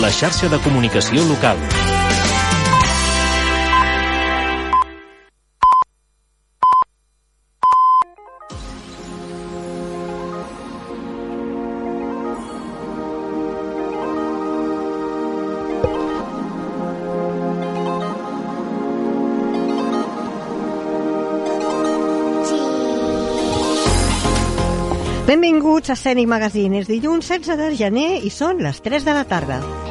la xarxa de comunicació local. Benvinguts a Scenic Magazine. És dilluns 16 de gener i són les 3 de la tarda.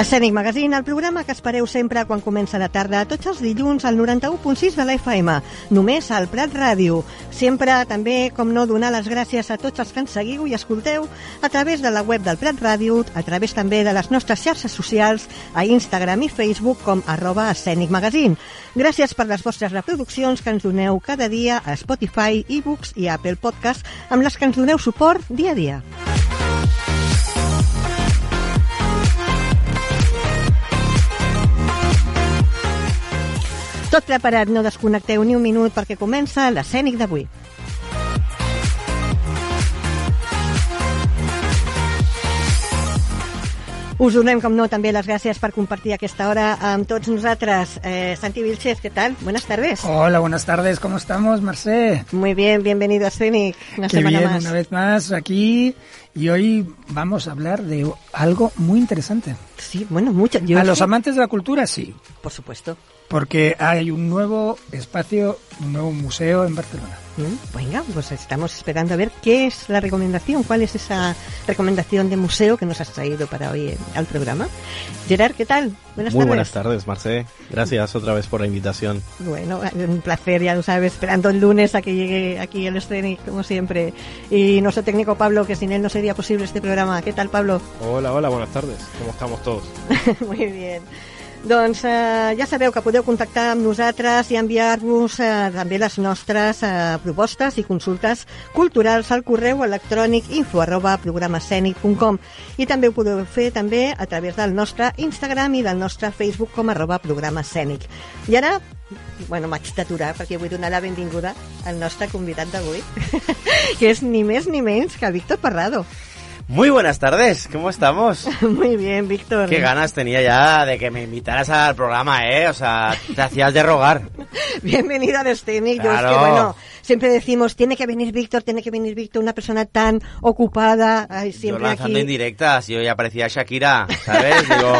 Escènic Magazine, el programa que espereu sempre quan comença la tarda, tots els dilluns al 91.6 de la FM, només al Prat Ràdio. Sempre també, com no, donar les gràcies a tots els que ens seguiu i escolteu a través de la web del Prat Ràdio, a través també de les nostres xarxes socials, a Instagram i Facebook com arroba Escènic Magazine. Gràcies per les vostres reproduccions que ens doneu cada dia a Spotify, eBooks i Apple Podcast, amb les que ens doneu suport dia a dia. Tot preparat, no desconnecteu ni un minut perquè comença l'escènic d'avui. Us donem, com no, també les gràcies per compartir aquesta hora amb tots nosaltres. Eh, Santi Vilches, ¿qué tal? Buenas tardes. Hola, buenas tardes. ¿Cómo estamos, Marcé? Muy bien, bienvenido a Scenic. Una Qué semana bien, más. una vez más aquí. Y hoy vamos a hablar de algo muy interesante. Sí, bueno, mucho. Yo a es los amantes de la cultura, sí. Por supuesto. Porque hay un nuevo espacio, un nuevo museo en Barcelona. Mm, Venga, pues estamos esperando a ver qué es la recomendación, cuál es esa recomendación de museo que nos has traído para hoy en- al programa. Gerard, ¿qué tal? Buenas Muy tardes. buenas tardes, Marcé. Gracias otra vez por la invitación. Bueno, un placer, ya lo sabes, esperando el lunes a que llegue aquí el Scenic, como siempre. Y nuestro técnico Pablo, que sin él no sería posible este programa. ¿Qué tal, Pablo? Hola, hola, buenas tardes. ¿Cómo estamos todos? Muy bien. Doncs eh, ja sabeu que podeu contactar amb nosaltres i enviar-vos eh, també les nostres eh, propostes i consultes culturals al correu electrònic info arroba programascènic.com i també ho podeu fer també a través del nostre Instagram i del nostre Facebook com arroba programascènic. I ara, bueno, m'haig d'aturar perquè vull donar la benvinguda al nostre convidat d'avui, que és ni més ni menys que Víctor Parrado. Muy buenas tardes, ¿cómo estamos? Muy bien, Víctor. Qué ganas tenía ya de que me invitaras al programa, ¿eh? O sea, te hacías de rogar. Bienvenido al Scenic. Yo es que, Claro. bueno, siempre decimos, tiene que venir Víctor, tiene que venir Víctor, una persona tan ocupada, ay, Yo siempre lanzando aquí. indirectas, yo ya parecía Shakira, ¿sabes? Digo,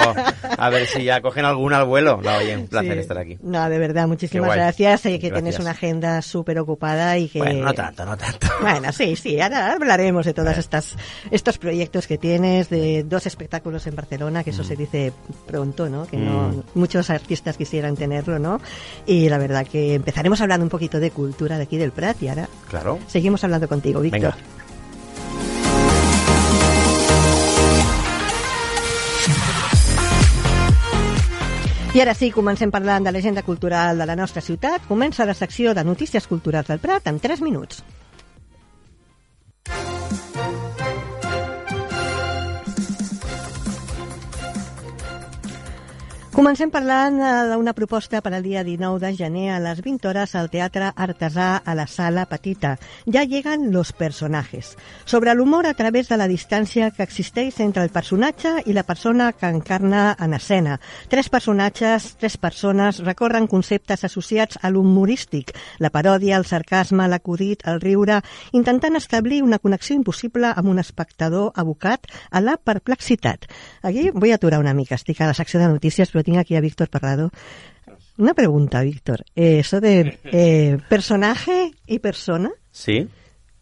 a ver si ya cogen alguna al vuelo. No, oye, un placer Sí. estar aquí. No, de verdad, muchísimas gracias. Sé que Gracias. tienes una agenda súper ocupada y que... Bueno, no tanto, no tanto. Bueno, sí, sí, ahora hablaremos de todos estas, estos proyectos que tienes, de dos espectáculos en Barcelona, que eso se dice pronto, ¿no? Que no, Mm. muchos artistas quisieran tenerlo, ¿no? Y la verdad que empezaremos hablando un poquito de cultura de aquí del Prat y ahora Claro. seguimos hablando contigo, Víctor. I ara sí, comencem parlant de l'agenda cultural de la nostra ciutat. Comença la secció de notícies culturals del Prat en 3 minuts. Comencem parlant eh, d'una proposta per al dia 19 de gener a les 20 hores al Teatre Artesà a la Sala Petita. Ja lleguen los personajes. Sobre l'humor a través de la distància que existeix entre el personatge i la persona que encarna en escena. Tres personatges, tres persones, recorren conceptes associats a l'humorístic, la paròdia, el sarcasme, l'acudit, el riure, intentant establir una connexió impossible amb un espectador abocat a la perplexitat. Aquí a aturar una mica, estic a la secció de notícies, però aquí a Víctor Parrado. Una pregunta, Víctor. Eh, eso de eh, personaje y persona, ¿Sí?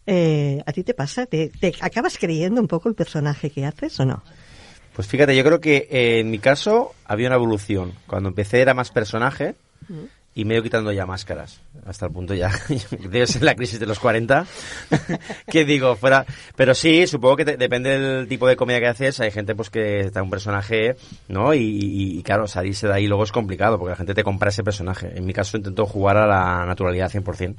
eh, ¿a ti te pasa? ¿Te, ¿Te acabas creyendo un poco el personaje que haces o no? Pues fíjate, yo creo que eh, en mi caso había una evolución. Cuando empecé era más personaje y me he ido quitando ya máscaras. Hasta el punto ya, debe ser la crisis de los 40, que digo, fuera... Pero sí, supongo que te- depende del tipo de comedia que haces. Hay gente pues que está un personaje, ¿no? Y, y- y, claro, salirse de ahí luego es complicado porque la gente te compra ese personaje. En mi caso intento jugar a la naturalidad 100%.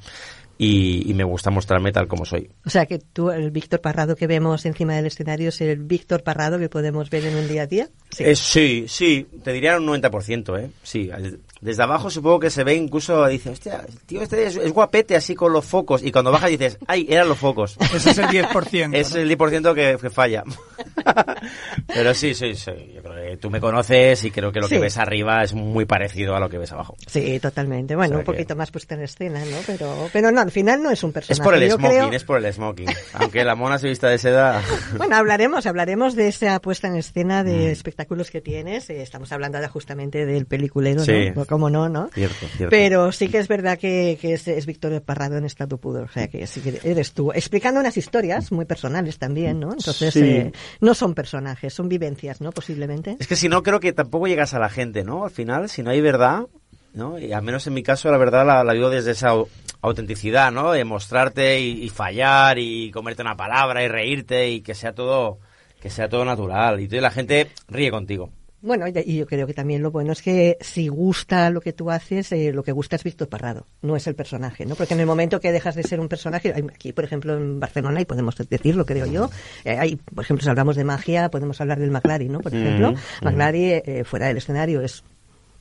y, y me gusta mostrarme tal como soy. O sea que tú, el Víctor Parrado que vemos encima del escenario es el Víctor Parrado que podemos ver en un día a día. Sí, Eh, sí, sí, te diría un 90%, ¿eh? Sí, el- desde abajo supongo que se ve incluso, dice, hostia, el tío este es, es guapete así con los focos. Y cuando bajas dices, ay, eran los focos. Ese es el 10%. Es ¿no? el 10% que, que falla. Pero sí, sí, sí. Yo creo que tú me conoces y creo que lo Sí. que ves arriba es muy parecido a lo que ves abajo. Sí, totalmente. Bueno, O sea un que- poquito más puesta en escena, ¿no? Pero, pero no, al final no es un personaje. Es por el Yo smoking, creo- es por el smoking. Aunque la mona se vista de seda. Bueno, hablaremos, hablaremos de esa puesta en escena de Mm. espectáculos que tienes. Eh, Estamos hablando ahora justamente del peliculero, Sí. ¿no? Como no, ¿no? Cierto, cierto. Pero sí que es verdad que, que es, es Víctor Parrado en estado pudor. O sea, que sí que eres tú. Explicando unas historias muy personales también, ¿no? Entonces, Sí. eh, no son personajes, son vivencias, ¿no? Posiblemente. Es que si no, creo que tampoco llegas a la gente, ¿no? Al final, si no hay verdad, ¿no? Y al menos en mi caso, la verdad la, la vivo desde esa au- autenticidad, ¿no? De mostrarte y, y fallar y comerte una palabra y reírte y que sea todo, que sea todo natural. Y entonces la gente ríe contigo. Bueno, y yo creo que también lo bueno es que si gusta lo que tú haces, eh, lo que gusta es Víctor Parrado, no es el personaje, ¿no? Porque en el momento que dejas de ser un personaje, aquí, por ejemplo, en Barcelona, y podemos decirlo, creo yo, eh, hay, por ejemplo, si hablamos de magia, podemos hablar del McLary, ¿no? Por ejemplo, Mm, McLary, eh, fuera del escenario, es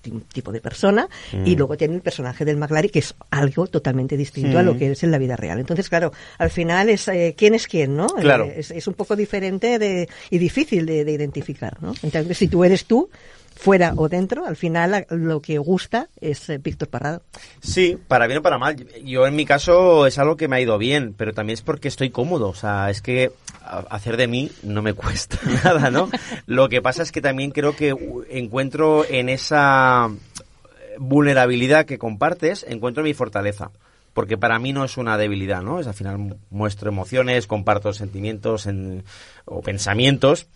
tipo de persona Mm. y luego tiene el personaje del McLary que es algo totalmente distinto a lo que es en la vida real. Entonces, claro, al final es eh, quién es quién, ¿no? Claro. Eh, es, es un poco diferente de, y difícil de, de identificar, ¿no? Entonces, si tú eres tú, fuera o dentro, al final lo que gusta es eh, Víctor Parrado. Sí, para bien o para mal. Yo en mi caso es algo que me ha ido bien, pero también es porque estoy cómodo. O sea, es que hacer de mí no me cuesta nada, ¿no? Lo que pasa es que también creo que encuentro en esa eh, vulnerabilidad que compartes, encuentro mi fortaleza. Porque para mí no es una debilidad, ¿no? Es al final mu- muestro emociones, comparto sentimientos en- o pensamientos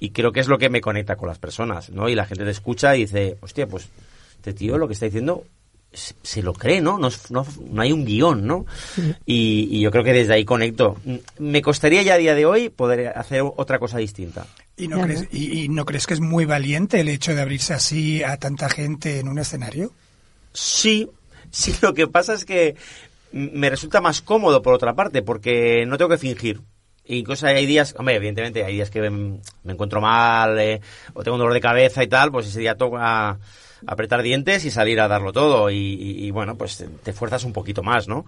y creo que es lo que me conecta con las personas, ¿no? Y la gente te escucha y dice, hostia, pues este tío lo que está diciendo se, se lo cree, ¿no? No, es- no, no hay un guion, ¿no? Y, y yo creo que desde ahí conecto. Mm, Me costaría ya a día de hoy poder hacer otra cosa distinta. ¿Y no, crees, y, y no crees que es muy valiente el hecho de abrirse así a tanta gente en un escenario? Sí, sí, lo que pasa es que me resulta más cómodo por otra parte, porque no tengo que fingir. Incluso hay días, hombre, evidentemente hay días que me, me encuentro mal eh, o tengo un dolor de cabeza y tal, pues ese día toca apretar dientes y salir a darlo todo y, y- y, bueno, pues te, te fuerzas un poquito más, ¿no?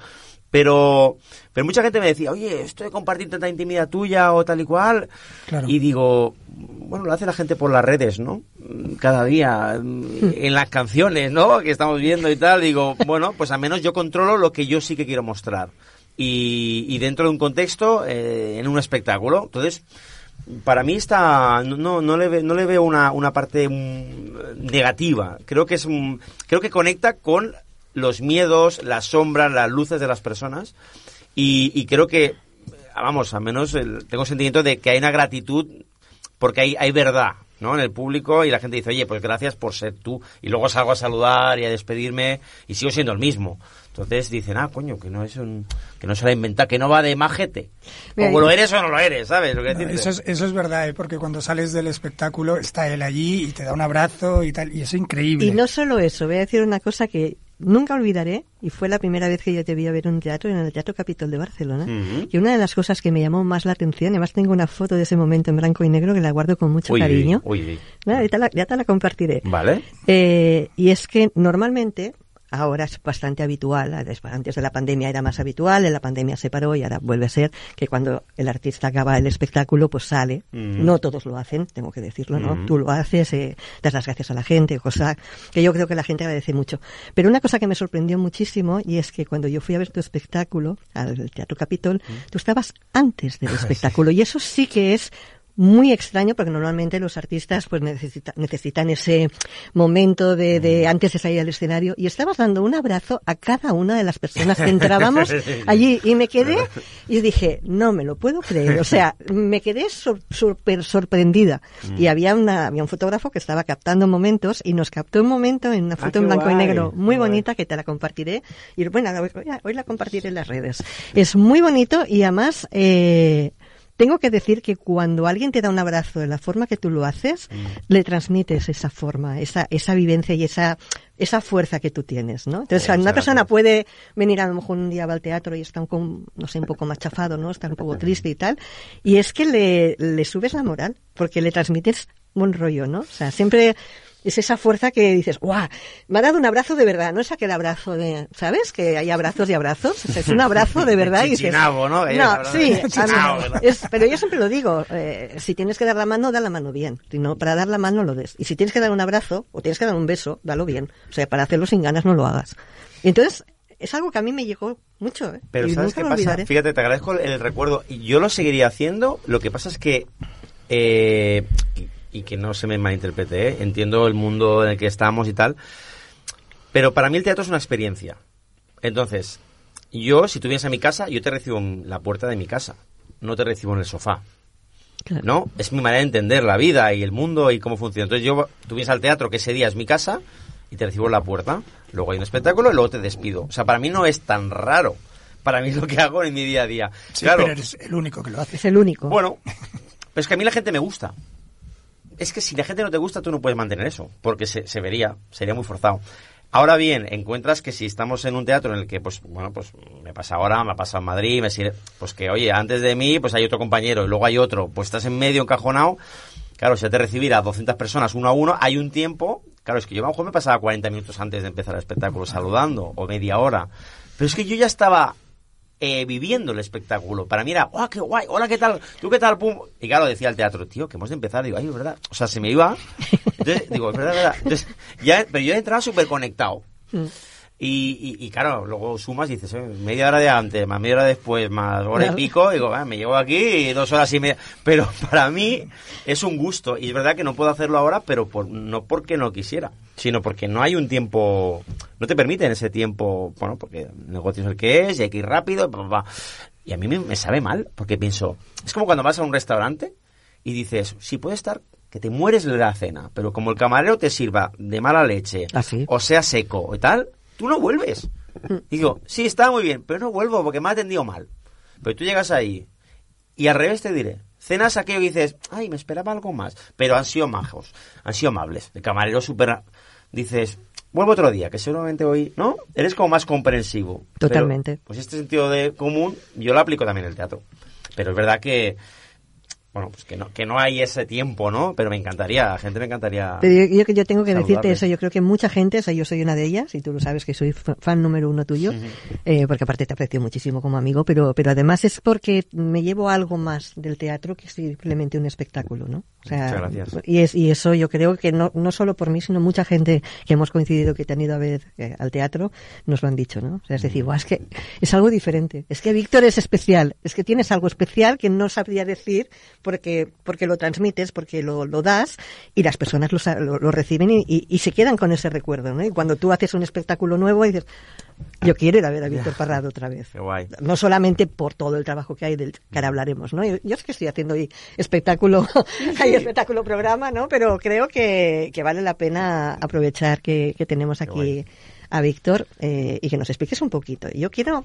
Pero, pero mucha gente me decía, oye, esto de compartir tanta intimidad tuya o tal y cual, Claro. y digo, bueno, lo hace la gente por las redes, ¿no? Cada día, mm, en las canciones, ¿no? Que estamos viendo y tal, digo, bueno, pues al menos yo controlo lo que yo sí que quiero mostrar. Y, dentro de un contexto, eh, en un espectáculo. Entonces, para mí está, no, no, le, ve- no le veo una, una parte mm, negativa. Creo que es un, creo que conecta con los miedos, las sombras, las luces de las personas. Y, y creo que, vamos, al menos el- tengo sentimiento de que hay una gratitud porque hay, hay verdad, ¿no? En el público y la gente dice, oye, pues gracias por ser tú. Y luego salgo a saludar y a despedirme y sigo siendo el mismo. Entonces dicen, ah, coño, que no es un, que no se la ha inventado, que no va de majete. Mira, o lo eres o no lo eres, ¿sabes? Lo que No, decirte? eso, es, eso es verdad, ¿eh? porque cuando sales del espectáculo está él allí y te da un abrazo y tal, y eso es increíble. Y no solo eso, voy a decir una cosa que nunca olvidaré, y fue la primera vez que yo te vi a ver un teatro en el Teatro Capitol de Barcelona. Y una de las cosas que me llamó más la atención, además tengo una foto de ese momento en blanco y negro que la guardo con mucho Uy, cariño. uy, uy. Nada, ya, te la, ya te la compartiré. Vale. Eh, y es que normalmente, ahora es bastante habitual, antes de la pandemia era más habitual, en la pandemia se paró y ahora vuelve a ser que cuando el artista acaba el espectáculo, pues sale. Mm. No todos lo hacen, tengo que decirlo, ¿no? Mm. Tú lo haces, eh, das las gracias a la gente, cosa que yo creo que la gente agradece mucho. Pero una cosa que me sorprendió muchísimo y es que cuando yo fui a ver tu espectáculo al Teatro Capitol, Mm. tú estabas antes del espectáculo y eso sí que es muy extraño porque normalmente los artistas pues necesita- necesitan ese momento de, de antes de salir al escenario y estabas dando un abrazo a cada una de las personas que entrábamos allí. Y me quedé y dije no me lo puedo creer o sea me quedé sor- súper sorprendida. Y había una había un fotógrafo que estaba captando momentos y nos captó un momento en una Ah, foto en blanco y negro muy guay. bonita que te la compartiré. Y bueno hoy, hoy la compartiré en las redes. Es muy bonito y además eh, tengo que decir que cuando alguien te da un abrazo de la forma que tú lo haces, le transmites esa forma, esa, esa vivencia y esa, esa fuerza que tú tienes, ¿no? Entonces, una persona puede venir a lo mejor un día va al teatro y está un, poco, no sé, un poco machafado, ¿no? Está un poco triste y tal, y es que le, le subes la moral, porque le transmites buen rollo, ¿no? O sea, siempre es esa fuerza que dices, ¡guau! Me ha dado un abrazo de verdad, no es aquel abrazo de, ¿sabes? Que hay abrazos y abrazos, O sea, es un abrazo de verdad y dices, ¿no? No, sí, mí- ¿no? es- pero yo siempre lo digo, eh, si tienes que dar la mano, da la mano bien. Si no, para dar la mano lo des. Y si tienes que dar un abrazo o tienes que dar un beso, dalo bien. O sea, para hacerlo sin ganas no lo hagas. Y entonces, es algo que a mí me llegó mucho, ¿eh? Pero y ¿sabes qué pasa? olvidaré. Fíjate, te agradezco el, el recuerdo. Y yo lo seguiría haciendo. Lo que pasa es que... eh, y, que no se me malinterprete, ¿eh? Entiendo el mundo en el que estamos y tal. Pero para mí el teatro es una experiencia. Entonces, yo, si tú vienes a mi casa, yo te recibo en la puerta de mi casa. No te recibo en el sofá. Claro. ¿no? Es mi manera de entender la vida y el mundo y cómo funciona. Entonces yo, tú vienes al teatro, que ese día es mi casa, y te recibo en la puerta, luego hay un espectáculo y luego te despido. O sea, para mí no es tan raro. Para mí es lo que hago en mi día a día. Sí, claro, pero eres el único que lo hace. Es el único. bueno, pero es que a mí la gente me gusta. Es que si la gente no te gusta, tú no puedes mantener eso, porque se, se vería, sería muy forzado. Ahora bien, encuentras que si estamos en un teatro en el que, pues, bueno, pues me pasa ahora, me ha pasado en Madrid, pues que, oye, antes de mí, pues hay otro compañero y luego hay otro, pues estás en medio encajonado, claro, si de recibir a 200 personas uno a uno, hay un tiempo, claro, es que yo a lo mejor me pasaba 40 minutos antes de empezar el espectáculo saludando, o media hora, pero es que yo ya estaba eh, viviendo el espectáculo. Para mí era, ¡oh, qué guay! Hola, ¿qué tal? ¿Tú qué tal? Pum. Y claro, decía el teatro, tío, que hemos de empezar. Digo, ay, es verdad. O sea, se me iba. Digo, es verdad, es verdad. Ya, pero yo entraba súper conectado. Y, y, y claro, luego sumas y dices, eh, media hora de antes, más media hora después, más hora y pico, digo, ah, me llevo aquí y dos horas y media. Pero para mí es un gusto. Y es verdad que no puedo hacerlo ahora, pero por, no porque no quisiera, sino porque no hay un tiempo, no te permiten ese tiempo, bueno, porque el negocio es el que es y hay que ir rápido. Y a mí me, me sabe mal, porque pienso, es como cuando vas a un restaurante y dices, si puede estar que te mueres de la cena, pero como el camarero te sirva de mala leche, Ah, o sea seco y tal, tú no vuelves. Y digo, sí, está muy bien, pero no vuelvo porque me ha atendido mal. Pero tú llegas ahí y al revés te diré, cenas aquello que dices, ay, me esperaba algo más, pero han sido majos, han sido amables. El camarero súper... Dices, vuelvo otro día, que seguramente hoy, ¿no? Eres como más comprensivo. Pero, Totalmente. pues este sentido de común yo lo aplico también en el teatro. Pero es verdad que, bueno, pues que no, que no hay ese tiempo, ¿no? Pero me encantaría, gente me encantaría... Pero yo, yo, yo tengo que decirte eso, yo creo que mucha gente, o sea, yo soy una de ellas, y tú lo sabes que soy fan número uno tuyo, eh, porque aparte te aprecio muchísimo como amigo, pero, pero además es porque me llevo algo más del teatro que simplemente un espectáculo, ¿no? O sea, Muchas gracias. Y, es, y eso yo creo que no, no solo por mí, sino mucha gente que hemos coincidido que te han ido a ver eh, al teatro, nos lo han dicho, ¿no? O sea, es decir, "Buah, es que es algo diferente, es que Víctor es especial, es que tienes algo especial que no sabría decir porque, porque lo transmites, porque lo, lo das y las personas lo, lo, lo reciben y, y- y se quedan con ese recuerdo, ¿no? Y cuando tú haces un espectáculo nuevo y dices, yo quiero ir a ver a Víctor Parrado otra vez. No solamente por todo el trabajo que hay del que ahora hablaremos, ¿no? Yo, yo es que estoy haciendo hoy espectáculo, hay espectáculo programa, ¿no? Pero creo que, que vale la pena aprovechar que, que tenemos aquí. A Víctor eh, y que nos expliques un poquito. Yo quiero,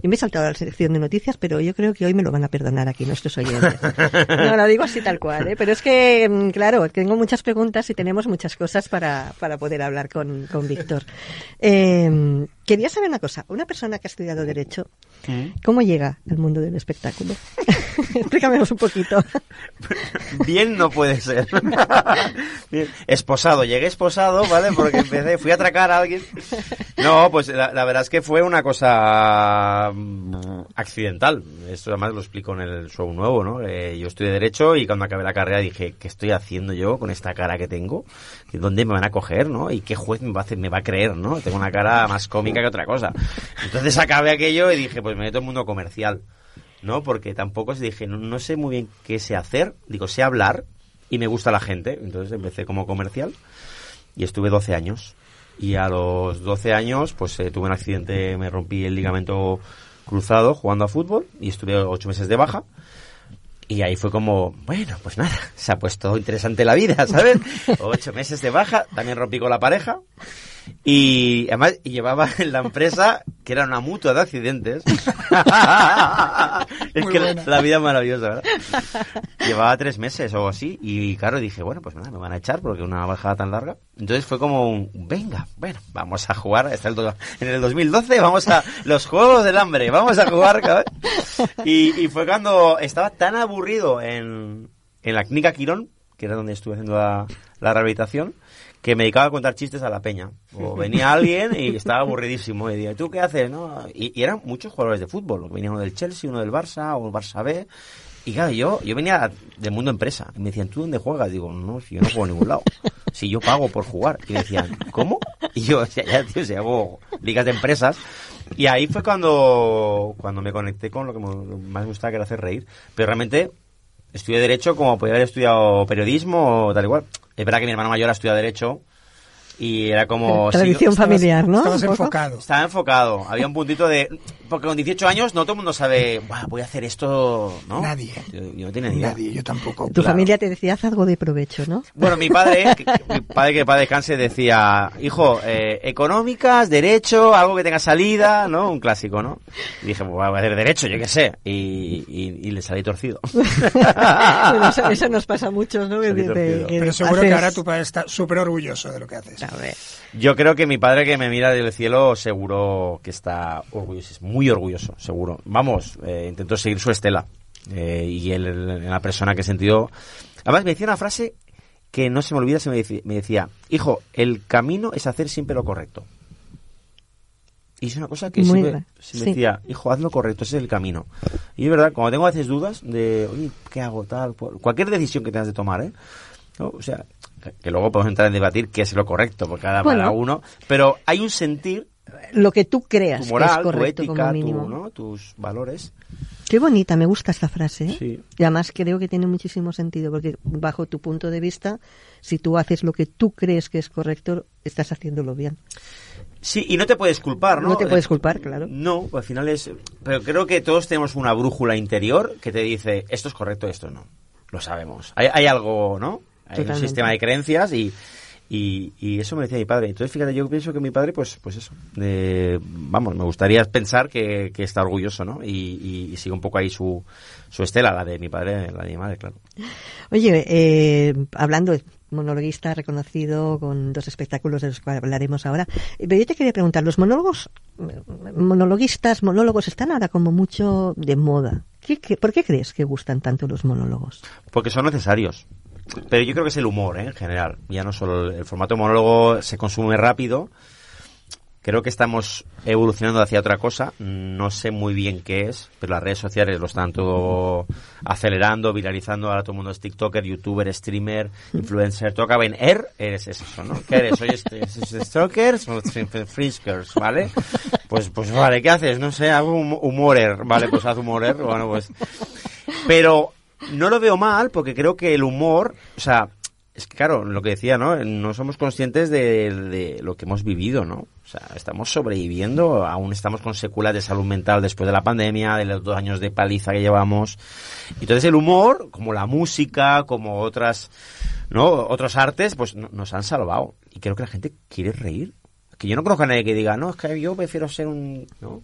yo me he saltado a la sección de noticias, pero yo creo que hoy me lo van a perdonar aquí nuestros oyentes. No, lo digo así tal cual, ¿eh? Pero es que, mm, claro, tengo muchas preguntas y tenemos muchas cosas para, para poder hablar con, con Víctor. Eh, quería saber una cosa. Una persona que ha estudiado Derecho, ¿cómo llega al mundo del espectáculo? Explícamenos un poquito. Bien no puede ser. Bien. Esposado, llegué esposado, ¿vale? Porque empecé, fui a atracar a alguien. No, pues la, verdad es que fue una cosa mm, accidental. Esto además lo explico en el show nuevo, ¿no? Eh, yo estudié Derecho y cuando acabé la carrera dije, ¿qué estoy haciendo yo con esta cara que tengo? ¿Dónde me van a coger, no? ¿Y qué juez me va a, hacer, me va a creer, no? Tengo una cara más cómica que otra cosa. Entonces acabé aquello y dije, pues me meto en el mundo comercial. ¿no? Porque tampoco se dije, no, no sé muy bien qué sé hacer, digo, sé hablar y me gusta la gente. Entonces empecé como comercial y estuve 12 años. Y a los 12 años, pues eh, tuve un accidente, me rompí el ligamento cruzado jugando a fútbol y estuve 8 meses de baja. Y ahí fue como, bueno, pues nada, se ha puesto interesante la vida, ¿sabes? Ocho meses de baja, también rompí con la pareja. Y además llevaba en la empresa, que era una mutua de accidentes. es Muy que buena. la vida es maravillosa, ¿verdad? Llevaba tres meses o así. Y claro, dije, bueno, pues nada, me van a echar porque una bajada tan larga. Entonces fue como un, venga, bueno, vamos a jugar. Está el en el 2012 vamos a los Juegos del Hambre, vamos a jugar. cabrón. Y, y fue cuando estaba tan aburrido en, en la clínica Quirón, que era donde estuve haciendo la, la rehabilitación, que me dedicaba a contar chistes a la peña. O venía alguien y estaba aburridísimo y decía, ¿tú qué haces? no? Y, y eran muchos jugadores de fútbol. Venía uno del Chelsea, uno del Barça o el Barça B. Y claro, yo, yo venía del mundo empresa. Y me decían, ¿tú dónde juegas? Digo, no, si yo no juego en ningún lado. Si yo pago por jugar. Y me decían, ¿cómo? Y yo, ya, ya, tío, si hago ligas de empresas. Y ahí fue cuando, cuando me conecté con lo que más me gustaba, que era hacer reír. Pero realmente estudié Derecho como podría haber estudiado periodismo o tal igual. Es verdad que mi hermano mayor ha estudiado Derecho y era como... Tradición sí, familiar, ¿no? Estabas enfocado. estaba enfocado. Había un puntito de... Porque con 18 años no todo el mundo sabe, "Buah, voy a hacer esto, ¿no? Nadie. Yo, yo no tenía ni idea. Nadie, yo tampoco. Tu Claro. familia te decía, haz algo de provecho, ¿no? Bueno, mi padre, que- mi padre que para descanse decía, hijo, eh, económicas, derecho, algo que tenga salida, ¿no? Un clásico, ¿no? Y dije, pues voy a hacer derecho, yo qué sé. Y, y, y le salí torcido. Bueno, eso, eso nos pasa a muchos, ¿no? De- que Pero seguro que ahora tu padre está súper orgulloso de lo que haces. A ver. Yo creo que mi padre que me mira del cielo seguro que está orgulloso, es muy orgulloso, seguro. Vamos, eh, intento seguir su estela. Eh, y él, en la persona que he sentido... Además me decía una frase que no se me olvida, se me, deci- me decía, hijo, el camino es hacer siempre lo correcto. Y es una cosa que Muy siempre se me sí. decía, hijo, haz lo correcto, ese es el camino. Y es verdad, cuando tengo a veces dudas de, oye, ¿qué hago tal? Cualquier decisión que tengas de tomar, ¿eh? ¿No? O sea, que- luego podemos entrar en debatir qué es lo correcto por cada, Bueno. cada uno, pero hay un sentir, Lo que tú creas tu que moral, es tu correcto ética, como mínimo. tu, ¿no? tus valores. Qué bonita, me gusta esta frase. ¿eh? Sí. Y además creo que tiene muchísimo sentido, porque bajo tu punto de vista, si tú haces lo que tú crees que es correcto, estás haciéndolo bien. Sí, y no te puedes culpar, ¿no? No te puedes culpar, claro. No, al final es... Pero creo que todos tenemos una brújula interior que te dice, esto es correcto, esto no. Lo sabemos. Hay, hay algo, ¿no? Hay un Totalmente. sistema de creencias y, y, y eso me decía mi padre. Entonces, fíjate, yo pienso que mi padre, pues pues eso. eh, vamos, me gustaría pensar que, que está orgulloso, ¿no? Y, y, y sigue un poco ahí su, su estela, la de mi padre, la de mi madre, claro. Oye, eh, hablando, monologuista reconocido con dos espectáculos de los cuales hablaremos ahora. Pero yo te quería preguntar, ¿los monólogos, monologuistas, monólogos están ahora como mucho de moda? ¿Qué, qué- por qué crees que gustan tanto los monólogos? Porque son necesarios. Pero yo creo que es el humor, ¿eh? en general. Ya no solo el, formato monólogo se consume rápido. Creo que estamos evolucionando hacia otra cosa. No sé muy bien qué es, pero las redes sociales lo están todo acelerando, viralizando. Ahora todo el mundo es TikToker, YouTuber, streamer, influencer. Todo acaba er, eres eso, ¿no? ¿Qué eres? ¿Soy stalkers o friskers? ¿Vale? Pues, pues vale, ¿qué haces? No sé, hago hum- humorer. Vale, pues haz humorer. Bueno, pues... Pero no lo veo mal porque creo que el humor, o sea, es que claro, lo que decía, ¿no? No somos conscientes de, lo que hemos vivido, ¿no? O sea, estamos sobreviviendo, aún estamos con secuelas de salud mental después de la pandemia, de los dos años de paliza que llevamos. Entonces el humor, como la música, como otras, ¿no? Otros artes, pues no- nos han salvado. Y creo que la gente quiere reír. Que yo no conozco a nadie que diga, no, es que yo prefiero ser un, ¿no?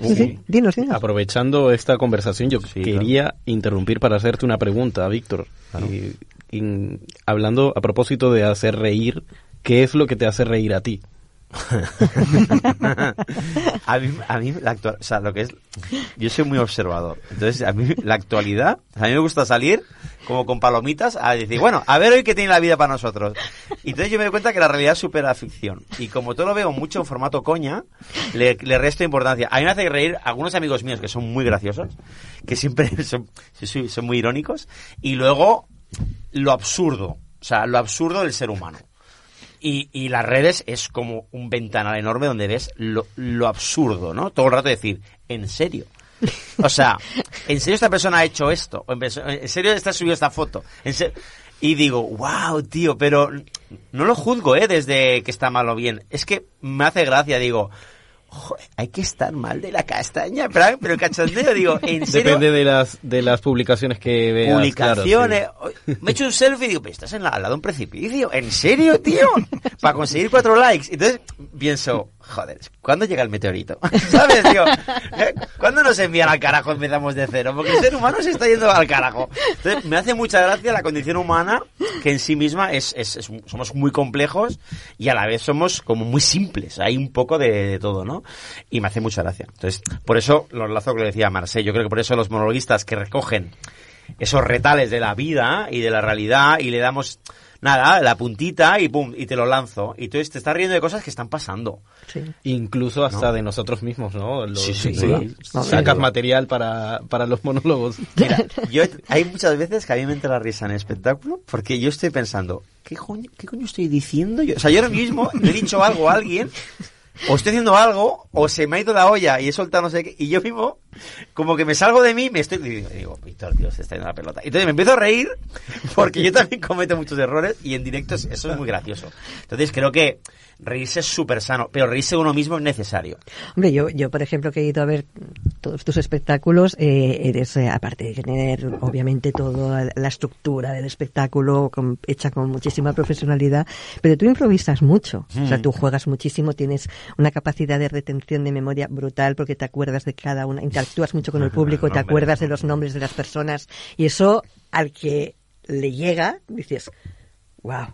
Sí, sí, dinos, dinos. Aprovechando esta conversación, yo Sí, quería interrumpir para hacerte una pregunta, Víctor. Y- y hablando a propósito de hacer reír, ¿qué es lo que te hace reír a ti? a mí, a mí la actual, o sea, lo que es, yo soy muy observador. Entonces, a mí la actualidad, a mí me gusta salir como con palomitas a decir, bueno, a ver hoy qué tiene la vida para nosotros. Y entonces yo me doy cuenta que la realidad supera la ficción. Y como todo lo veo mucho en formato coña, le, le resto importancia. A mí me hace reír algunos amigos míos que son muy graciosos, que siempre son, son, muy irónicos, y luego lo absurdo, o sea, lo absurdo del ser humano. Y, y las redes es como un ventanal enorme donde ves lo, lo absurdo, ¿no? Todo el rato decir, ¿en serio? O sea, ¿en serio esta persona ha hecho esto? ¿O ¿En serio está subido esta foto? ¿En se- Y digo, wow, tío, pero no lo juzgo, ¿eh? Desde que está mal o bien. Es que me hace gracia, digo, joder, hay que estar mal de la castaña, pero, pero el cachondeo, digo, ¿en serio? Depende de las, de las publicaciones que veas. Publicaciones. claro, Me he hecho un selfie y digo, pero estás en la- al lado de un precipicio. ¿En serio, tío? Para conseguir cuatro likes. Entonces pienso, joder, ¿cuándo llega el meteorito? ¿Sabes, tío? ¿Eh? ¿Cuándo nos envían al carajo empezamos de cero? Porque el ser humano se está yendo al carajo. Entonces me hace mucha gracia la condición humana que en sí misma es, es- es- somos muy complejos y a la vez somos como muy simples. Hay un poco de, de todo, ¿no? Y me hace mucha gracia. Entonces, por eso lo enlazo con lo que decía Marcel. Yo creo que por eso los monologuistas que recogen esos retales de la vida y de la realidad y le damos nada, la puntita y pum, y te lo lanzo. Y tú te estás riendo de cosas que están pasando. Sí. Incluso hasta de nosotros mismos, ¿no? Los- Sí, sí. Sacas material para, para los monólogos. Mira, yo, hay muchas veces que a mí me entra la risa en el espectáculo porque yo estoy pensando, ¿qué coño, qué coño estoy diciendo yo? O sea, yo ahora mismo le he dicho algo a alguien, o estoy haciendo algo, o se me ha ido la olla y he soltado no sé qué, y yo mismo, como que me salgo de mí, me estoy, y digo, Víctor, tío, se está yendo la pelota. Entonces me empiezo a reír porque yo también cometo muchos errores y en directo es- eso es muy gracioso. Entonces creo que reírse es súper sano, pero reírse uno mismo es necesario. Hombre, yo, yo, por ejemplo, que he ido a ver todos tus espectáculos, eh, eres, eh, aparte de tener, obviamente, toda la estructura del espectáculo con- hecha con muchísima profesionalidad, pero tú improvisas mucho. O sea, tú juegas muchísimo, tienes una capacidad de retención de memoria brutal porque te acuerdas de cada una, interactúas mucho con el público, te acuerdas de los nombres de las personas y eso al que le llega, dices, wow.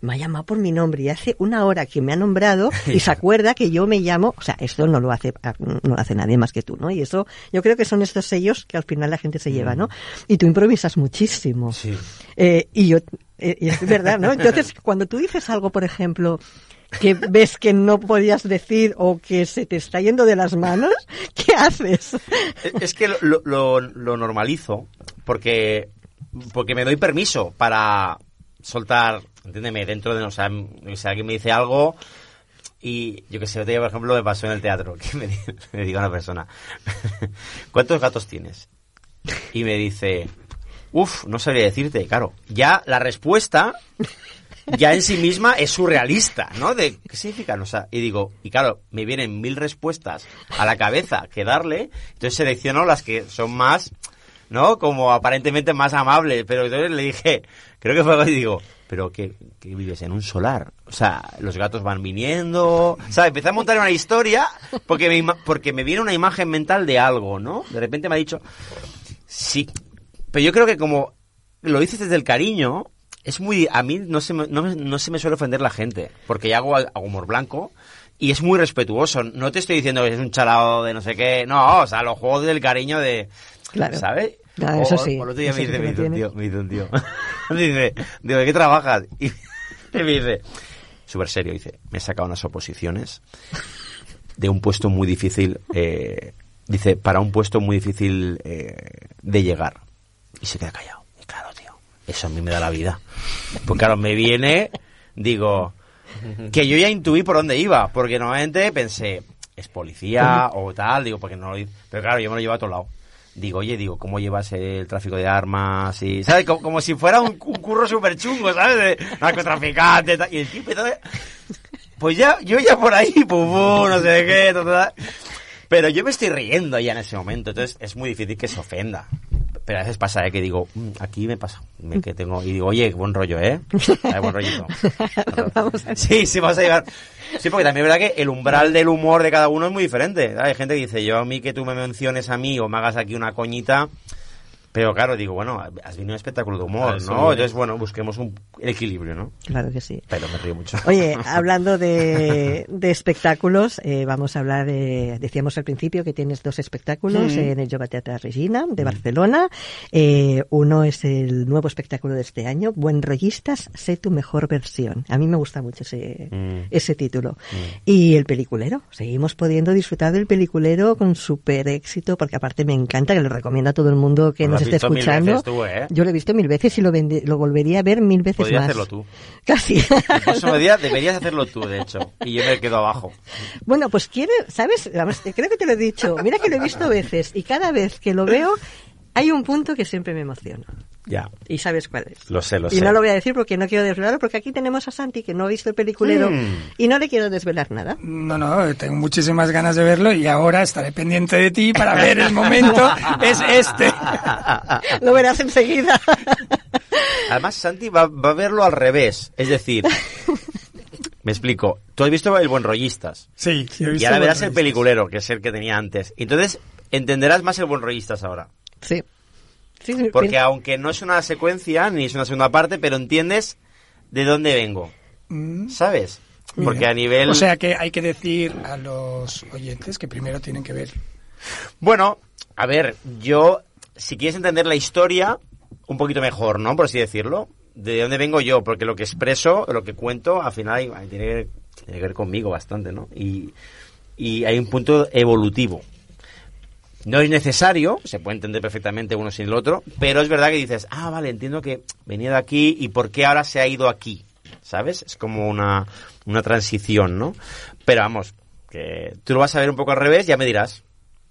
Me ha llamado por mi nombre y hace una hora que me ha nombrado y se acuerda que yo me llamo, o sea, esto no lo hace, no lo hace nadie más que tú, ¿no? Y eso, yo creo que son estos sellos que al final la gente se lleva, ¿no? Y tú improvisas muchísimo. Sí. Eh, y yo, eh, y es verdad, ¿no? Entonces, cuando tú dices algo, por ejemplo, que ves que no podías decir o que se te está yendo de las manos, ¿qué haces? Es que lo, lo, lo normalizo porque, porque me doy permiso para soltar, entiéndeme, dentro de, o sea, o sea, alguien me dice algo y yo que sé, otro día, por ejemplo, me pasó en el teatro que me, di- me diga una persona, ¿cuántos gatos tienes? Y me dice, uff, no sabría decirte, claro, ya la respuesta ya en sí misma es surrealista, ¿no? De qué significan, o sea, y digo, y claro, me vienen mil respuestas a la cabeza que darle, entonces selecciono las que son más, ¿no? Como aparentemente más amables, pero entonces le dije, creo que fue algo y digo, pero que, que vives en un solar, o sea, los gatos van viniendo, o sea, empecé a montar una historia porque me, porque me viene una imagen mental de algo, ¿no? De repente me ha dicho, sí, pero yo creo que como lo dices desde el cariño, es muy... A mí no se me, no, no se me suele ofender la gente, porque ya hago, hago humor blanco y es muy respetuoso. No te estoy diciendo que es un chalado de no sé qué, no, o sea, los juegos del cariño de... Claro. ¿Sabes? Ah, eso sí, o el otro día me dice, me lo tío, me dice un tío. dice, digo, ¿de qué trabajas? Y me dice, súper serio, dice, me he sacado unas oposiciones de un puesto muy difícil, eh, dice, para un puesto muy difícil eh, de llegar. Y se queda callado. Y claro, tío, eso a mí me da la vida. Pues claro, me viene, digo, que yo ya intuí por dónde iba, porque normalmente pensé, es policía o tal, digo, porque no lo. Pero claro, yo me lo llevo a otro lado. Digo, oye, digo, ¿cómo llevas el tráfico de armas? Y, ¿sabes? Como, como si fuera un, un curro súper chungo, ¿sabes? De narcotraficante y el tipo, entonces, pues ya, yo ya por ahí, pum, no sé qué, tal, tal. Pero yo me estoy riendo ya en ese momento, entonces es muy difícil que se ofenda. Pero a veces pasa, ¿eh? Que digo, "Mm, aquí me pasa, me, que tengo, y digo, oye, buen rollo, ¿eh? Buen rollito. Vamos a- Sí, sí, vamos a llevar. Sí, porque también es verdad que el umbral del humor de cada uno es muy diferente. Hay gente que dice, yo a mí que tú me menciones a mí o me hagas aquí una coñita. Pero claro, digo, bueno, has venido a un espectáculo de humor, ¿no? es. Entonces, bueno, busquemos un el equilibrio, ¿no? Claro que sí. Pero me río mucho. Oye, hablando de, de espectáculos, eh, vamos a hablar de, decíamos al principio que tienes dos espectáculos en el Jove Teatre Regina de Barcelona. Eh, uno es el nuevo espectáculo de este año, Buen Rollistas, sé tu mejor versión. A mí me gusta mucho ese, Mm. ese título. Y el peliculero, seguimos pudiendo disfrutar del peliculero con súper éxito, porque aparte me encanta, que lo recomiendo a todo el mundo que Lo nos esté escuchando. tú, ¿eh? Yo lo he visto mil veces y lo, volvería a ver mil veces Podrías más. hacerlo tú. Casi. El próximo día deberías hacerlo tú, de hecho. Y yo me quedo abajo. Bueno, pues quiere, ¿sabes? Creo que te lo he dicho. Mira que lo he visto veces y cada vez que lo veo hay un punto que siempre me emociona. Ya, Y sabes cuál es. lo sé, lo y sé. no lo voy a decir porque no quiero desvelarlo, porque aquí tenemos a Santi que no ha visto el peliculero Mm. y no le quiero desvelar nada. No, no, tengo muchísimas ganas de verlo y ahora estaré pendiente de ti para ver el momento. es este. Lo verás enseguida. Además, Santi va, va a verlo al revés. Es decir, me explico. Tú has visto El Buen Rollistas. Sí, sí, he Y visto ahora los verás el peliculero, que es el que tenía antes. Entonces, entenderás más El Buen Rollistas ahora. sí. Sí, sí, Porque aunque no es una secuencia, ni es una segunda parte, pero entiendes de dónde vengo. Mm, ¿Sabes? Porque mira. a nivel... O sea que hay que decir a los oyentes que primero tienen que ver. Bueno, a ver, yo, si quieres entender la historia, un poquito mejor, ¿no? Por así decirlo. De dónde vengo yo, porque lo que expreso, lo que cuento, al final tiene, que, tiene que ver conmigo bastante, ¿no? Y, y hay un punto evolutivo. No es necesario, se puede entender perfectamente uno sin el otro, pero es verdad que dices, ah, vale, entiendo que venía de aquí y por qué ahora se ha ido aquí, ¿sabes? Es como una, una transición, ¿no? Pero vamos, que tú lo vas a ver un poco al revés, ya me dirás.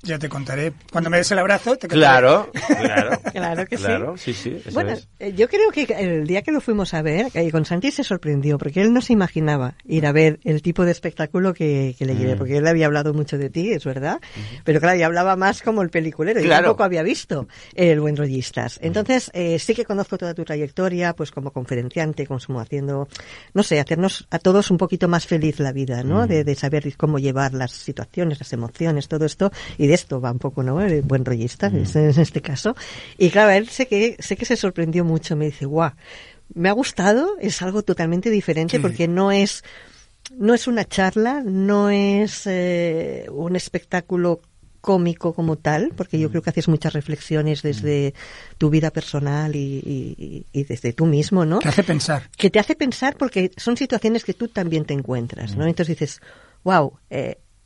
Ya te contaré. Cuando me des el abrazo, te contaré. Claro, claro. Claro que sí. Claro, sí, sí, eso Bueno, es. eh, yo creo que el día que lo fuimos a ver, eh, con Santi se sorprendió, porque él no se imaginaba ir a ver el tipo de espectáculo que, que le llevé, Mm. porque él había hablado mucho de ti, es verdad, pero claro, y hablaba más como el peliculero, y Claro. tampoco había visto el Buen Rollistas. Entonces, eh, sí que conozco toda tu trayectoria, pues como conferenciante, como haciendo, no sé, hacernos a todos un poquito más feliz la vida, ¿no? De, de saber cómo llevar las situaciones, las emociones, todo esto, y de esto va un poco, ¿no? El buen rollista, es- en este caso. Y claro, él sé que, sé que se sorprendió mucho, me dice, guau, me ha gustado, es algo totalmente diferente porque no es, no es una charla, no es eh, un espectáculo cómico como tal, porque yo creo que haces muchas reflexiones desde tu vida personal y, y- y desde tú mismo, ¿no? Te hace pensar. que te hace pensar porque son situaciones que tú también te encuentras, ¿no? Entonces dices, wow,